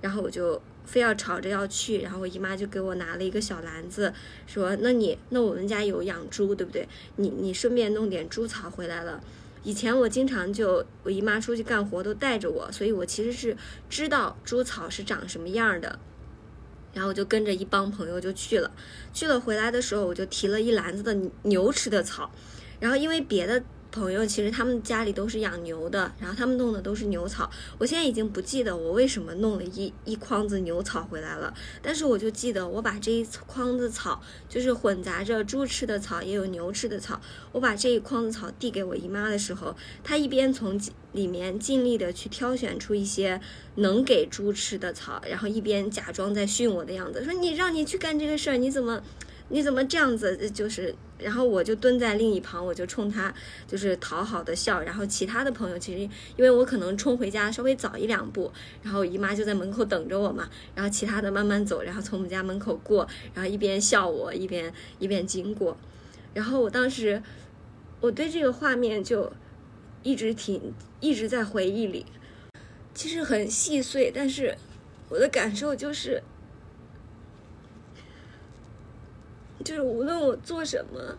然后我就。非要吵着要去，然后我姨妈就给我拿了一个小篮子，说：“那你那我们家有养猪，对不对？你你顺便弄点猪草回来了。以前我经常就我姨妈出去干活都带着我，所以我其实是知道猪草是长什么样的。然后我就跟着一帮朋友就去了，去了回来的时候我就提了一篮子的牛吃的草，然后因为别的。”朋友其实他们家里都是养牛的，然后他们弄的都是牛草。我现在已经不记得我为什么弄了一一筐子牛草回来了，但是我就记得我把这一筐子草，就是混杂着猪吃的草也有牛吃的草，我把这一筐子草递给我姨妈的时候，她一边从里面尽力的去挑选出一些能给猪吃的草，然后一边假装在训我的样子，说你让你去干这个事儿，你怎么？你怎么这样子？就是，然后我就蹲在另一旁，我就冲他就是讨好的笑。然后其他的朋友其实，因为我可能冲回家稍微早一两步，然后姨妈就在门口等着我嘛。然后其他的慢慢走，然后从我们家门口过，然后一边笑我一边一边经过。然后我当时我对这个画面就一直挺一直在回忆里，其实很细碎，但是我的感受就是。就是无论我做什么，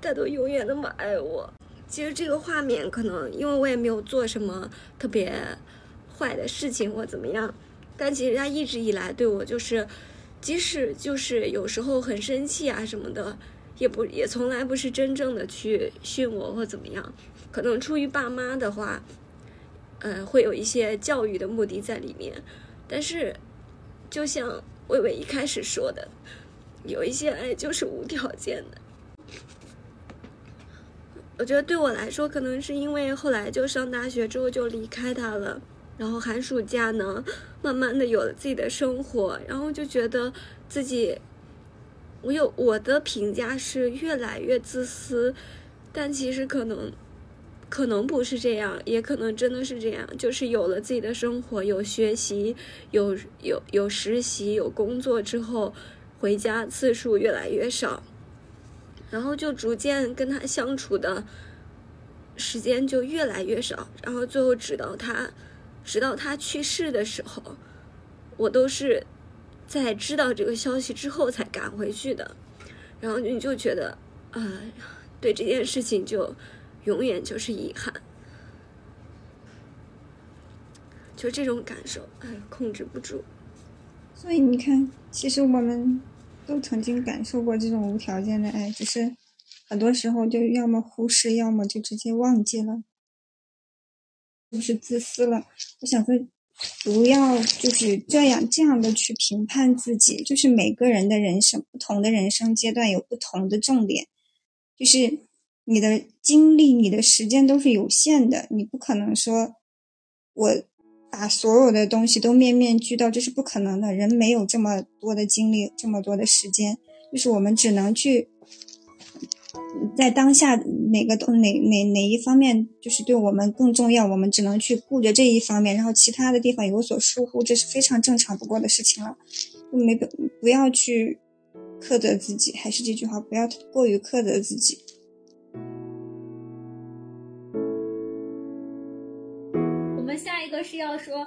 他都永远那么爱我。其实这个画面可能因为我也没有做什么特别坏的事情或怎么样，但其实他一直以来对我就是，即使就是有时候很生气啊什么的，也不也从来不是真正的去训我或怎么样。可能出于爸妈的话，呃，会有一些教育的目的在里面。但是，就像薇薇一开始说的。有一些爱就是无条件的，我觉得对我来说，可能是因为后来就上大学之后就离开他了，然后寒暑假呢，慢慢的有了自己的生活，然后就觉得自己，我有我的评价是越来越自私，但其实可能可能不是这样，也可能真的是这样，就是有了自己的生活，有学习，有有有实习，有工作之后，回家次数越来越少，然后就逐渐跟他相处的时间就越来越少，然后最后直到他，直到他去世的时候，我都是在知道这个消息之后才赶回去的，然后你就觉得，啊，对这件事情就。永远就是遗憾，就这种感受，哎，控制不住。所以你看，其实我们都曾经感受过这种无条件的爱，只是很多时候就要么忽视，要么就直接忘记了，就是自私了？我想说，不要就是这样这样的去评判自己，就是每个人的人生，不同的人生阶段有不同的重点，就是。你的精力、你的时间都是有限的，你不可能说，我把所有的东西都面面俱到，这是不可能的。人没有这么多的精力，这么多的时间，就是我们只能去在当下哪个东哪哪哪一方面就是对我们更重要，我们只能去顾着这一方面，然后其他的地方有所疏忽，这是非常正常不过的事情了。就没不不要去苛责自己，还是这句话，不要过于苛责自己。要说，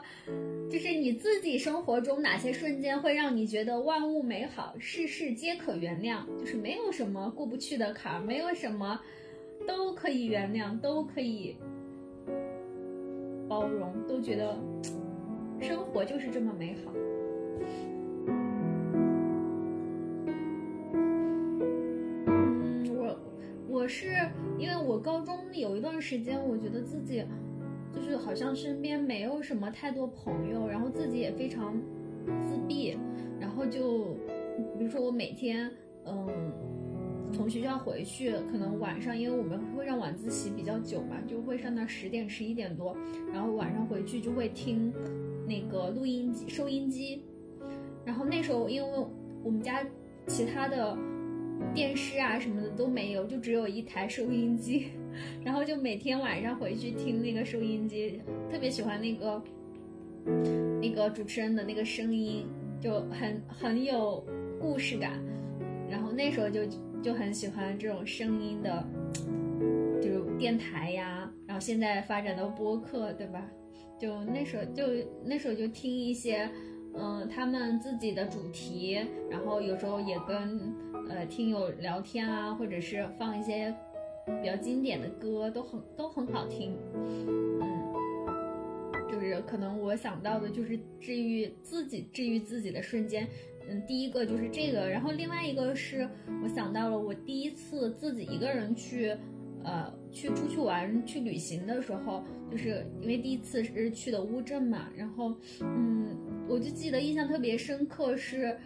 就是你自己生活中哪些瞬间会让你觉得万物美好，事事皆可原谅，就是没有什么过不去的坎儿，没有什么都可以原谅，都可以包容，都觉得生活就是这么美好。嗯，我我是因为我高中有一段时间，我觉得自己。就是好像身边没有什么太多朋友，然后自己也非常自闭，然后就比如说我每天嗯从学校回去，可能晚上因为我们会上晚自习比较久嘛，就会上到十点十一点多，然后晚上回去就会听那个录音机收音机，然后那时候因为我们家其他的。电视啊什么的都没有，就只有一台收音机，然后就每天晚上回去听那个收音机，特别喜欢那个那个主持人的那个声音，就很很有故事感。然后那时候就就很喜欢这种声音的，就电台呀，然后现在发展到播客，对吧？就那时候就那时候就听一些嗯他们自己的主题，然后有时候也跟。呃，听友聊天啊，或者是放一些比较经典的歌，都很都很好听。嗯，就是可能我想到的就是治愈自己、治愈自己的瞬间。嗯，第一个就是这个，然后另外一个是我想到了我第一次自己一个人去，呃，去出去玩、去旅行的时候，就是因为第一次是去的乌镇嘛，然后，嗯，我就记得印象特别深刻是。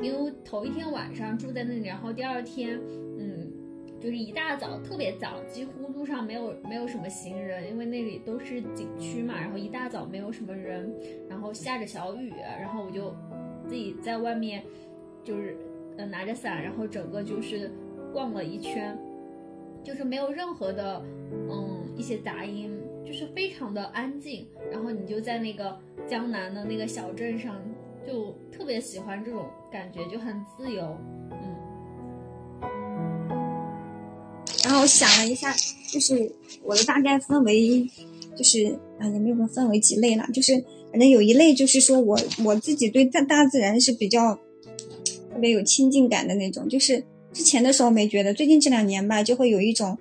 因为头一天晚上住在那里，然后第二天，嗯，就是一大早特别早，几乎路上没有没有什么行人，因为那里都是景区嘛。然后一大早没有什么人，然后下着小雨，然后我就自己在外面，就是呃拿着伞，然后整个就是逛了一圈，就是没有任何的嗯一些杂音，就是非常的安静。然后你就在那个江南的那个小镇上。就特别喜欢这种感觉，就很自由，然后我想了一下，就是我的大概分为，就是啊也没有说分为几类了，就是反正有一类就是说我我自己对大大自然是比较特别有亲近感的那种，就是之前的时候没觉得，最近这两年吧，就会有一种。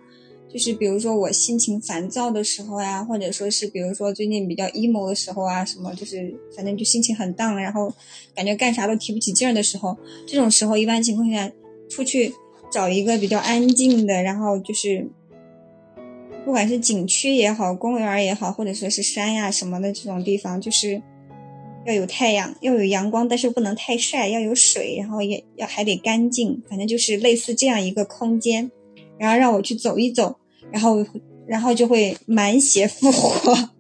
就是比如说我心情烦躁的时候呀，或者说是比如说最近比较 emo 的时候啊，什么就是反正就心情很 down，，然后感觉干啥都提不起劲儿的时候，这种时候一般情况下出去找一个比较安静的，然后就是不管是景区也好，公园也好，或者说是山呀什么的这种地方，就是要有太阳，要有阳光，但是不能太晒，要有水，然后也要还得干净，反正就是类似这样一个空间，然后让我去走一走。然后，然后就会满血复活，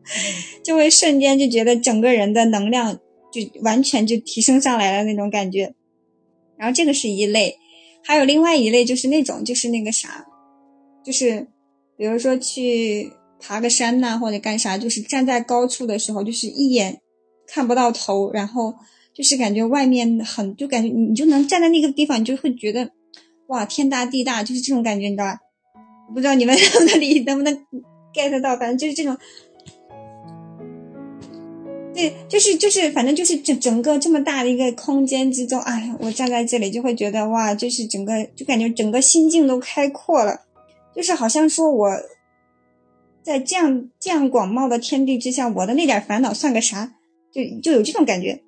就会瞬间就觉得整个人的能量就完全就提升上来了那种感觉。然后这个是一类，还有另外一类就是那种就是那个啥，就是比如说去爬个山呐、或者干啥，就是站在高处的时候，就是一眼看不到头，然后就是感觉外面很，就感觉你你就能站在那个地方，你就会觉得哇天大地大，就是这种感觉，你知道吧？不知道你们 那里能不能 get 到，反正就是这种。对，就是就是，反正就是整整个这么大的一个空间之中，哎呀，我站在这里就会觉得哇，就是整个就感觉整个心境都开阔了，就是好像说我在这样这样广袤的天地之下，我的那点烦恼算个啥？就就有这种感觉。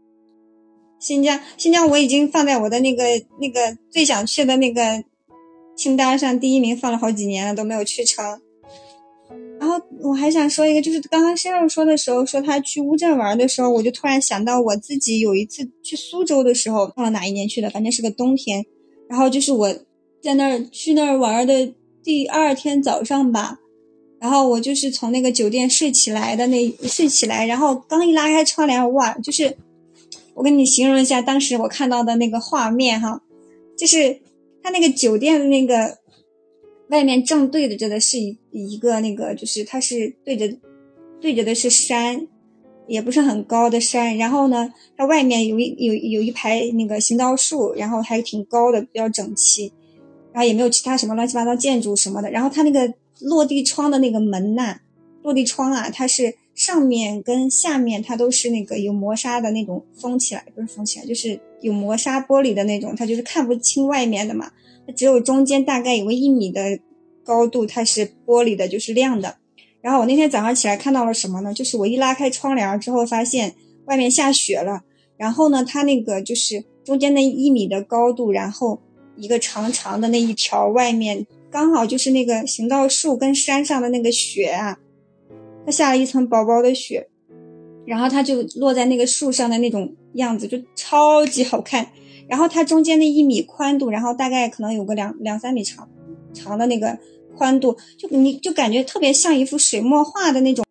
新疆，新疆我已经放在我的那个那个最想去的那个清单上第一名，放了好几年了都没有去成。然后我还想说一个，就是刚刚鲜肉说的时候，说他去乌镇玩的时候，我就突然想到我自己有一次去苏州的时候，忘了哪一年去的，反正是个冬天。然后就是我在那儿去那儿玩的第二天早上吧，然后我就是从那个酒店睡起来的那睡起来，然后刚一拉开窗帘，哇，就是我跟你形容一下当时我看到的那个画面哈，就是他那个酒店的那个。外面正对着的是一一个那个，就是它是对着对着的是山，也不是很高的山。然后呢，它外面有一有有一排那个行道树，然后还挺高的，比较整齐。然后也没有其他什么乱七八糟建筑什么的。然后它那个落地窗的那个门呐，落地窗啊，它是上面跟下面它都是那个有磨砂的那种封起来，不是封起来，就是有磨砂玻璃的那种，它就是看不清外面的嘛。它只有中间大概有个一米的高度，它是玻璃的，就是亮的。然后我那天早上起来看到了什么呢？就是我一拉开窗帘之后，发现外面下雪了。然后呢，它那个就是中间那一米的高度，然后一个长长的那一条，外面刚好就是那个行道树跟山上的那个雪啊，它下了一层薄薄的雪，然后它就落在那个树上的那种样子，就超级好看。然后它中间那一米宽度，然后大概可能有个两两三米长，长的那个宽度，就你就感觉特别像一幅水墨画的那种，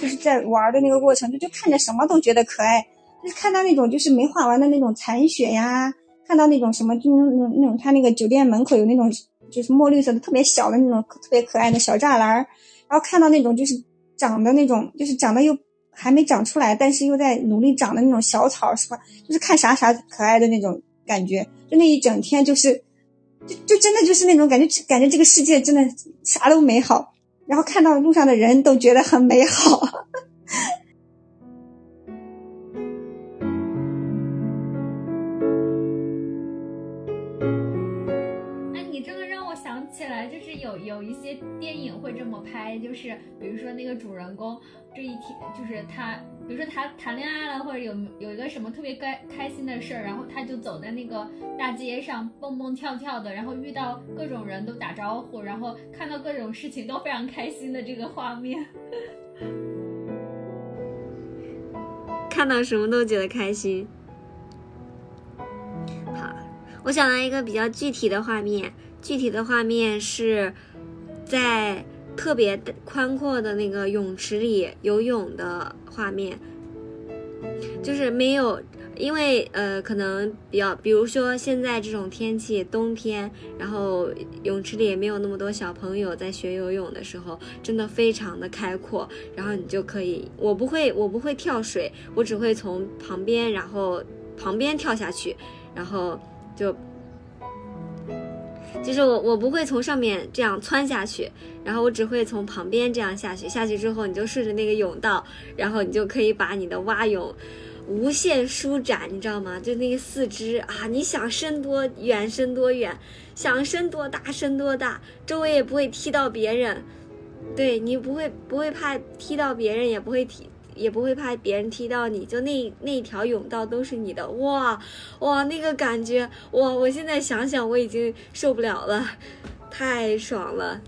就是在玩的那个过程，就就看着什么都觉得可爱，就是看到那种就是没画完的那种残雪呀，看到那种什么就那种那种他那个酒店门口有那种就是墨绿色的特别小的那种特别可爱的小栅栏，然后看到那种就是长的那种就是长得又。还没长出来，但是又在努力长的那种小草，是吧？就是看啥啥可爱的那种感觉，就那一整天，就是，就就真的就是那种感觉，感觉这个世界真的啥都美好，然后看到路上的人都觉得很美好。拍，就是比如说那个主人公这一天，就是他，比如说他谈恋爱了，或者有有一个什么特别开开心的事儿，然后他就走在那个大街上蹦蹦跳跳的，然后遇到各种人都打招呼，然后看到各种事情都非常开心的这个画面，看到什么都觉得开心。好，我想到一个比较具体的画面。具体的画面是在特别宽阔的那个泳池里游泳的画面，就是没有，因为呃，可能比较，比如说现在这种天气，冬天，然后泳池里也没有那么多小朋友在学游泳的时候，真的非常的开阔，然后你就可以，我不会，我不会跳水，我只会从旁边，然后旁边跳下去，然后就。就是我，我不会从上面这样窜下去，然后我只会从旁边这样下去。下去之后，你就顺着那个甬道，然后你就可以把你的蛙泳无限舒展，你知道吗？就那个四肢啊，你想伸多远伸多远，想伸多大伸多大，周围也不会踢到别人，对你不会不会怕踢到别人，也不会踢。也不会怕别人踢到你，就那那条甬道都是你的，哇哇那个感觉，哇！我现在想想我已经受不了了，太爽了，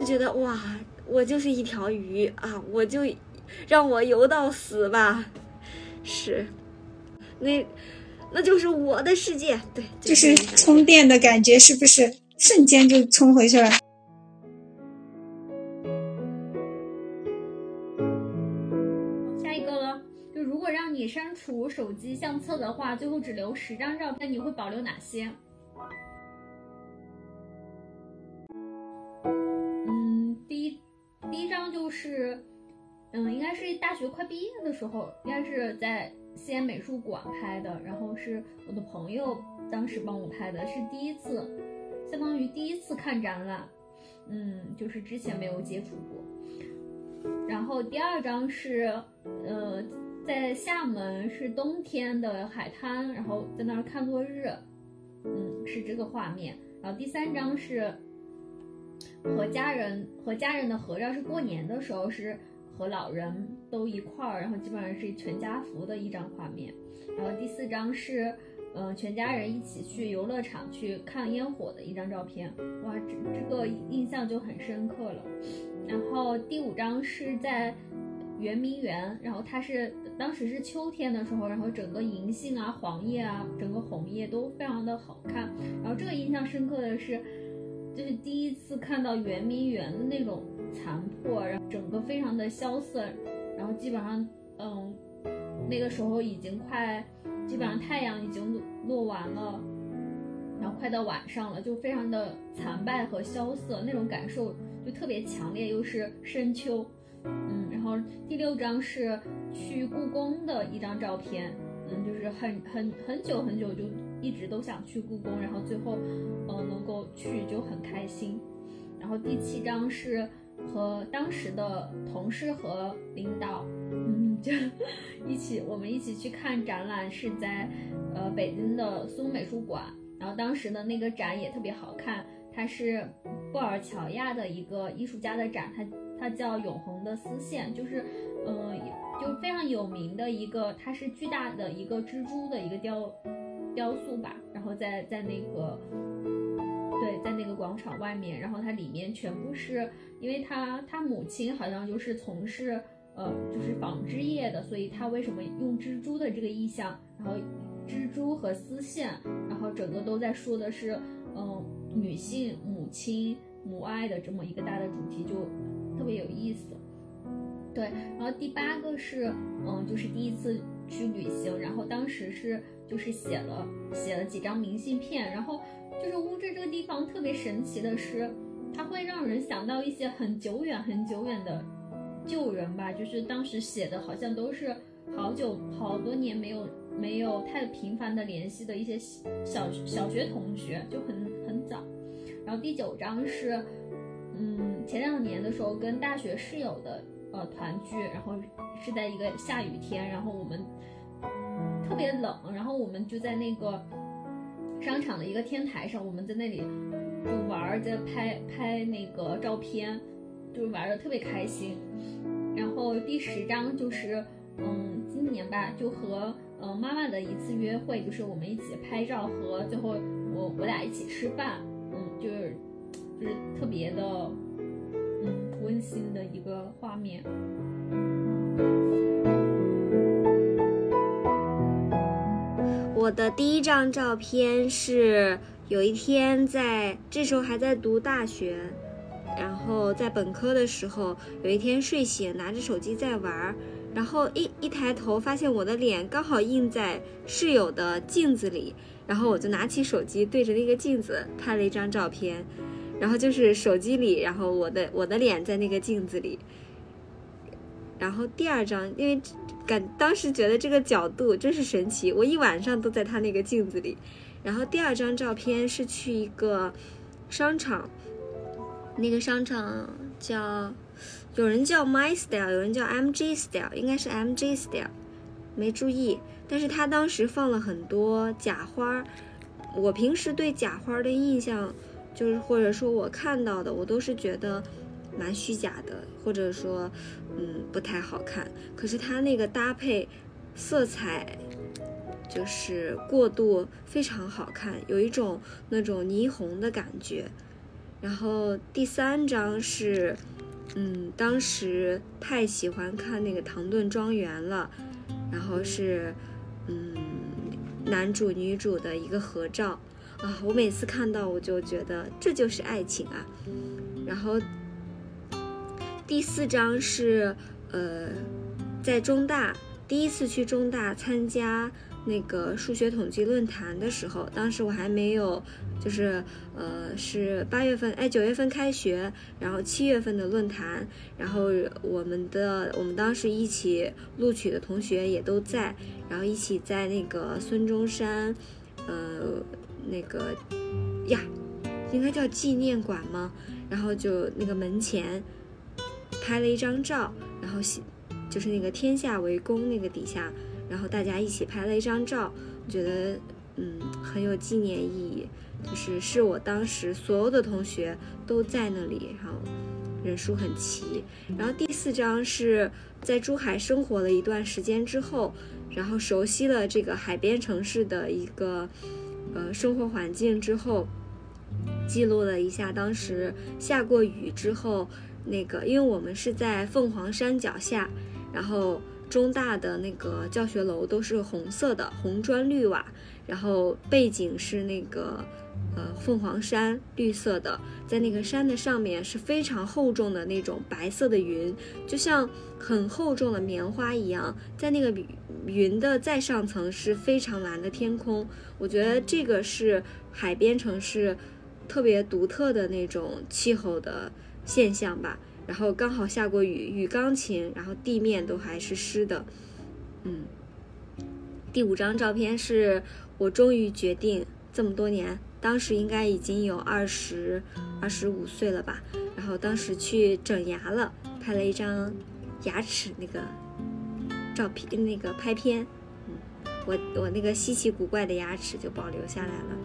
就觉得哇，我就是一条鱼啊，我就让我游到死吧，是，那那就是我的世界，对，就是充电的感觉，是不是瞬间就充回去了？一个了，就如果让你删除手机相册的话，最后只留十张照片，你会保留哪些？嗯，第一，第一张就是，嗯，应该是大学快毕业的时候，应该是在西安美术馆拍的，然后是我的朋友当时帮我拍的，是第一次，相当于第一次看展览，嗯，就是之前没有接触过。然后第二张是，呃，在厦门是冬天的海滩，然后在那儿看落日，嗯，是这个画面。然后第三张是和家人和家人的合照，是过年的时候，是和老人都一块儿，然后基本上是全家福的一张画面。然后第四张是，嗯，全家人一起去游乐场去看烟火的一张照片，哇，这这个印象就很深刻了。然后第五张是在圆明园，然后它是当时是秋天的时候，然后整个银杏啊、黄叶啊、整个红叶都非常的好看。然后这个印象深刻的是，就是第一次看到圆明园的那种残破，然后整个非常的萧瑟，然后基本上，嗯，那个时候已经快，基本上太阳已经落落完了，然后快到晚上了，就非常的残败和萧瑟，那种感受。特别强烈，又是深秋，嗯，然后第六张是去故宫的一张照片，嗯，就是很很很久很久就一直都想去故宫，然后最后，呃，能够去就很开心。然后第七张是和当时的同事和领导，嗯，就 一起我们一起去看展览，是在呃北京的松美术馆，然后当时的那个展也特别好看。它是布尔乔亚的一个艺术家的展，它它叫永恒的丝线，就是，嗯，就非常有名的一个，它是巨大的一个蜘蛛的一个雕雕塑吧，然后在在那个，对，在那个广场外面，然后它里面全部是，因为他他母亲好像就是从事呃就是纺织业的，所以他为什么用蜘蛛的这个意象，然后蜘蛛和丝线，然后整个都在说的是，嗯。女性、母亲、母爱的这么一个大的主题就特别有意思，对。然后第八个是，嗯，就是第一次去旅行，然后当时是就是写了写了几张明信片，然后就是乌镇这个地方特别神奇的是，它会让人想到一些很久远很久远的旧人吧，就是当时写的好像都是好久好多年没有没有太频繁的联系的一些小小学同学，就很。然后第九章是，嗯，前两年的时候跟大学室友的呃团聚，然后是在一个下雨天，然后我们特别冷，然后我们就在那个商场的一个天台上，我们在那里就玩，在拍拍那个照片，就玩的特别开心。然后第十章就是，嗯，今年吧，就和嗯妈妈的一次约会，就是我们一起拍照和最后。我我俩一起吃饭，就是就是特别的，嗯，温馨的一个画面。我的第一张照片是有一天在这时候还在读大学，然后在本科的时候，有一天睡醒拿着手机在玩，然后一一抬头发现我的脸刚好映在室友的镜子里。然后我就拿起手机对着那个镜子拍了一张照片，然后就是手机里，然后我的我的脸在那个镜子里。然后第二张，因为感当时觉得这个角度真是神奇，我一晚上都在他那个镜子里。然后第二张照片是去一个商场，那个商场叫有人叫 My Style，有人叫 MG Style，应该是 MG Style，没注意。但是他当时放了很多假花，我平时对假花的印象，就是或者说我看到的，我都是觉得蛮虚假的，或者说，嗯，不太好看。可是他那个搭配，色彩，就是过度非常好看，有一种那种霓虹的感觉。然后第三张是，嗯，当时太喜欢看那个《唐顿庄园》了，然后是。嗯，男主女主的一个合照啊，我每次看到我就觉得这就是爱情啊。然后第四张是呃，在中大第一次去中大参加那个数学统计论坛的时候，当时我还没有，就是呃是八月份，哎九月份开学，然后七月份的论坛，然后我们的我们当时一起录取的同学也都在，然后一起在那个孙中山，呃那个呀，应该叫纪念馆吗？然后就那个门前拍了一张照，然后写就是那个天下为公那个底下。然后大家一起拍了一张照，觉得嗯很有纪念意义，就是是我当时所有的同学都在那里，然后人数很齐。然后第四张是在珠海生活了一段时间之后，然后熟悉了这个海边城市的一个呃生活环境之后，记录了一下当时下过雨之后那个，因为我们是在凤凰山脚下，然后。中大的那个教学楼都是红色的，红砖绿瓦，然后背景是那个呃凤凰山，绿色的，在那个山的上面是非常厚重的那种白色的云，就像很厚重的棉花一样，在那个云的再上层是非常蓝的天空，我觉得这个是海边城市特别独特的那种气候的现象吧。然后刚好下过雨，雨刚晴，然后地面都还是湿的，嗯。第五张照片是我终于决定这么多年，当时应该已经有二十二十五岁了吧。然后当时去整牙了，拍了一张牙齿那个照片，那个拍片，嗯，我我那个稀奇古怪的牙齿就保留下来了。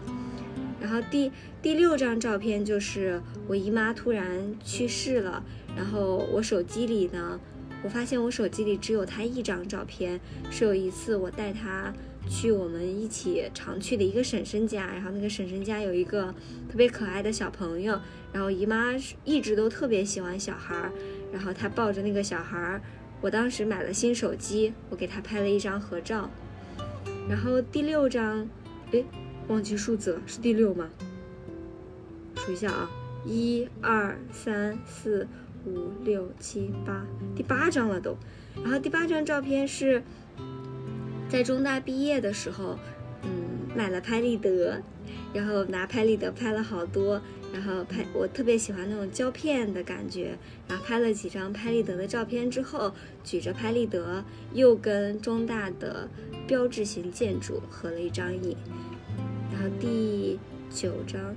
然后第第六张照片就是我姨妈突然去世了。然后我手机里呢，我发现我手机里只有她一张照片，是有一次我带她去我们一起常去的一个婶婶家，然后那个婶婶家有一个特别可爱的小朋友，然后姨妈一直都特别喜欢小孩儿，然后她抱着那个小孩儿，我当时买了新手机，我给她拍了一张合照。然后第六张，哎，忘记数字了，是第六吗？数一下啊，一二三四。五六七八，第八张了都。然后第八张照片是在中大毕业的时候，嗯，买了拍立得，然后拿拍立得拍了好多。然后拍我特别喜欢那种胶片的感觉，然后拍了几张拍立得的照片之后，举着拍立得又跟中大的标志性建筑合了一张影。然后第九张，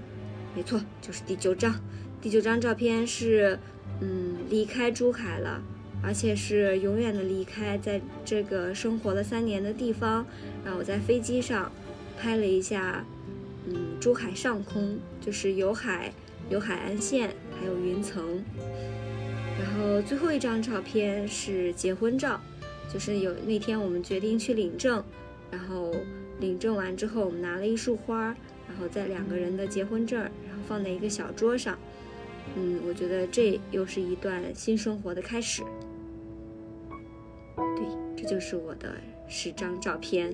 没错，就是第九张。第九张照片是。嗯，离开珠海了，而且是永远的离开，在这个生活了三年的地方。然后我在飞机上拍了一下，嗯，珠海上空，就是有海，有海岸线，还有云层。然后最后一张照片是结婚照，就是有那天我们决定去领证，然后领证完之后，我们拿了一束花，然后在两个人的结婚证，然后放在一个小桌上。嗯，我觉得这又是一段新生活的开始。对，这就是我的十张照片。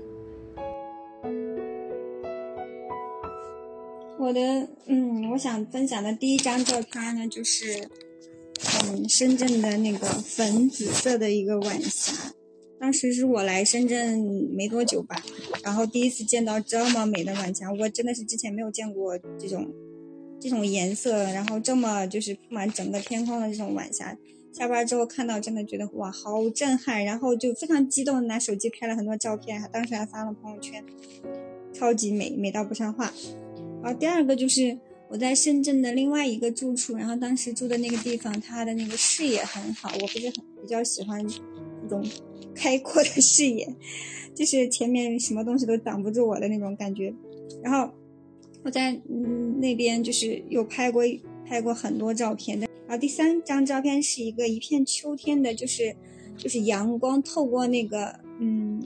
我的，嗯，我想分享的第一张照片呢，就是，嗯，深圳的那个粉紫色的一个晚霞。当时是我来深圳没多久吧，然后第一次见到这么美的晚霞，我真的是之前没有见过这种。这种颜色，然后这么就是铺满整个天空的这种晚霞，下班之后看到，真的觉得哇，好震撼，然后就非常激动，拿手机拍了很多照片，当时还发了朋友圈，超级美，美到不像话。然后第二个就是我在深圳的另外一个住处，然后当时住的那个地方，它的那个视野很好，我不是很比较喜欢这种开阔的视野，就是前面什么东西都挡不住我的那种感觉，然后。我在嗯那边就是有拍过拍过很多照片，然后第三张照片是一个一片秋天的，就是就是阳光透过那个嗯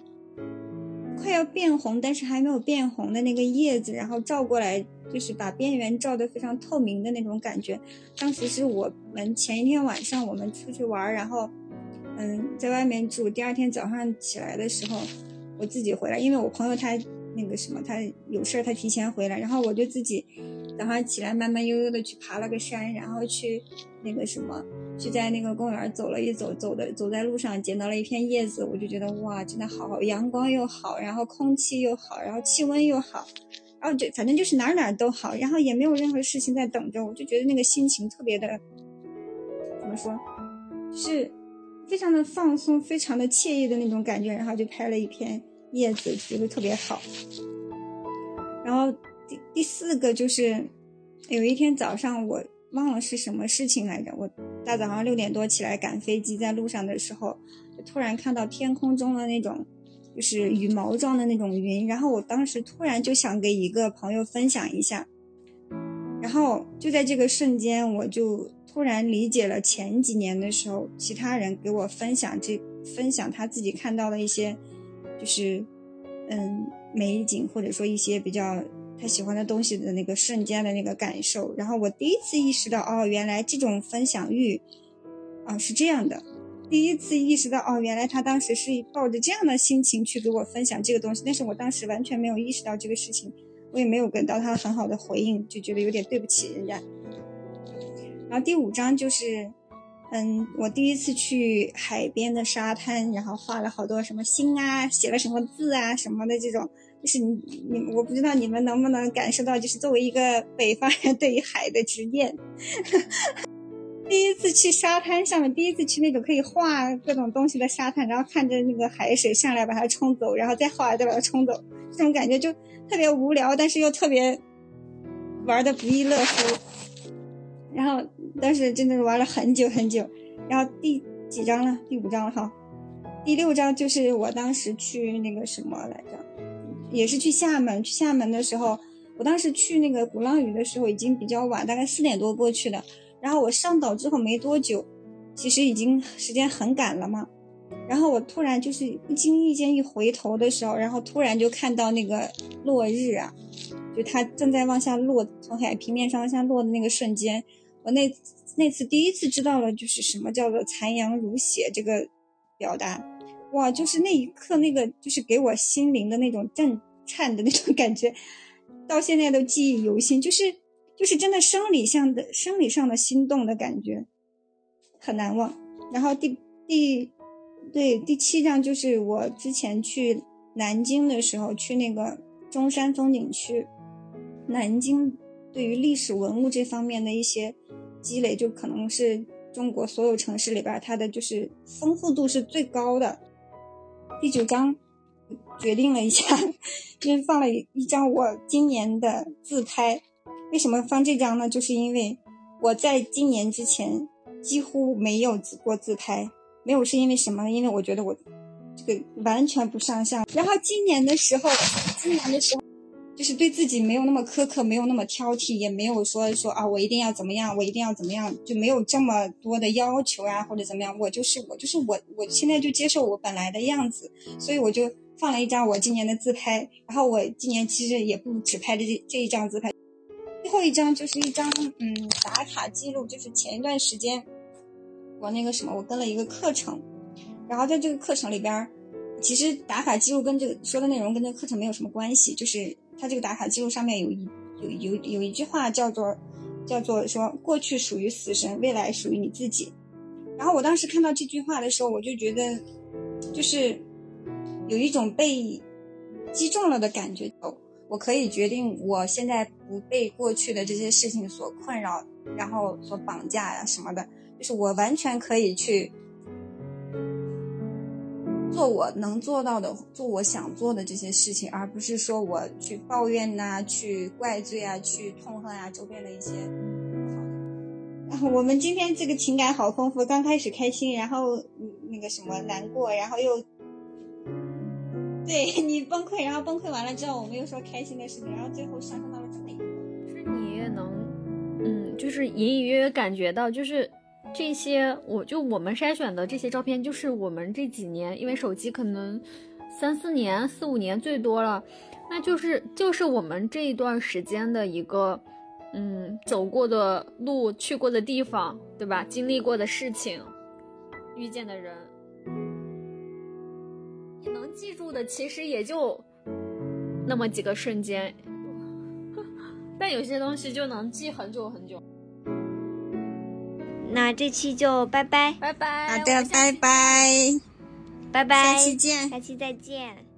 快要变红但是还没有变红的那个叶子，然后照过来，就是把边缘照得非常透明的那种感觉。当时是我们前一天晚上我们出去玩，然后嗯在外面住，第二天早上起来的时候我自己回来，因为我朋友他。那个什么，他有事儿，他提前回来，然后我就自己早上起来慢慢悠悠的去爬了个山，然后去那个什么去在那个公园走了一走，走的走在路上捡到了一片叶子，我就觉得哇，真的好好，阳光又好，然后空气又好，然后气温又好，然后就反正就是哪哪都好，然后也没有任何事情在等着，我就觉得那个心情特别的，怎么说，是非常的放松，非常的惬意的那种感觉，然后就拍了一篇叶子，觉得特别好。然后第第四个就是有一天早上我。忘了是什么事情来着。我大早上六点多起来赶飞机，在路上的时候，就突然看到天空中的那种，就是羽毛状的那种云。然后我当时突然就想给一个朋友分享一下，然后就在这个瞬间，我就突然理解了前几年的时候，其他人给我分享这分享他自己看到的一些，就是嗯美景，或者说一些比较。他喜欢的东西的那个瞬间的那个感受，然后我第一次意识到，哦，原来这种分享欲，啊，是这样的。第一次意识到，哦，原来他当时是抱着这样的心情去给我分享这个东西，但是我当时完全没有意识到这个事情，我也没有给到他很好的回应，就觉得有点对不起人家。然后第五章就是，嗯，我第一次去海边的沙滩，然后画了好多什么心啊，写了什么字啊什么的这种。就是你你我不知道你们能不能感受到，就是作为一个北方人对于海的执念。第一次去沙滩上面，第一次去那种可以画各种东西的沙滩，然后看着那个海水上来把它冲走，然后再画再把它冲走，这种感觉就特别无聊，但是又特别玩的不亦乐乎。然后当时真的是玩了很久很久。然后第几章了？第五章了哈。第六章就是我当时去那个什么来着？也是去厦门，去厦门的时候，我当时去那个鼓浪屿的时候已经比较晚，大概四点多过去的。然后我上岛之后没多久，其实已经时间很赶了嘛。然后我突然就是不经意间一回头的时候，然后突然就看到那个落日啊，就它正在往下落，从海平面上往下落的那个瞬间，我那那次第一次知道了，就是什么叫做残阳如血这个表达。哇，就是那一刻，那个就是给我心灵的那种震颤的那种感觉，到现在都记忆犹新。就是就是真的生理上的生理上的心动的感觉，很难忘。然后第第对第七章就是我之前去南京的时候，去那个中山风景区，南京对于历史文物这方面的一些积累，就可能是中国所有城市里边它的就是丰富度是最高的。第九章决定了一下，就是放了一张我今年的自拍。为什么放这张呢？就是因为我在今年之前几乎没有过自拍，没有是因为什么？因为我觉得我这个完全不上相。然后今年的时候，今年的时候。就是对自己没有那么苛刻，没有那么挑剔，也没有说说啊，我一定要怎么样，我一定要怎么样，就没有这么多的要求啊，或者怎么样。我就是我，就是我，我现在就接受我本来的样子，所以我就放了一张我今年的自拍。然后我今年其实也不只拍这这一张自拍，最后一张就是一张嗯打卡记录，就是前一段时间我那个什么，我跟了一个课程，然后在这个课程里边，其实打卡记录跟这个说的内容跟这个课程没有什么关系，就是。他这个打卡记录上面有一有有有一句话叫做叫做说过去属于死神，未来属于你自己。然后我当时看到这句话的时候，我就觉得就是有一种被击中了的感觉。我可以决定我现在不被过去的这些事情所困扰，然后所绑架呀什么的，就是我完全可以去。做我能做到的，做我想做的这些事情，而不是说我去抱怨呐，去怪罪啊，去痛恨啊周边的一些不好的。我们今天这个情感好丰富，刚开始开心，然后那个什么难过，然后又对你崩溃，然后崩溃完了之后，我们又说开心的事情，然后最后上升到了这么一个。是你也能，嗯，就是隐隐约约感觉到，就是。这些我就我们筛选的这些照片，就是我们这几年，因为手机可能三四年、四五年最多了，那就是就是我们这一段时间的一个，嗯，走过的路、去过的地方，对吧？经历过的事情、遇见的人，你能记住的其实也就那么几个瞬间，但有些东西就能记很久很久。那这期就拜拜，拜拜。好的，拜拜，拜拜，下期见。下期再见。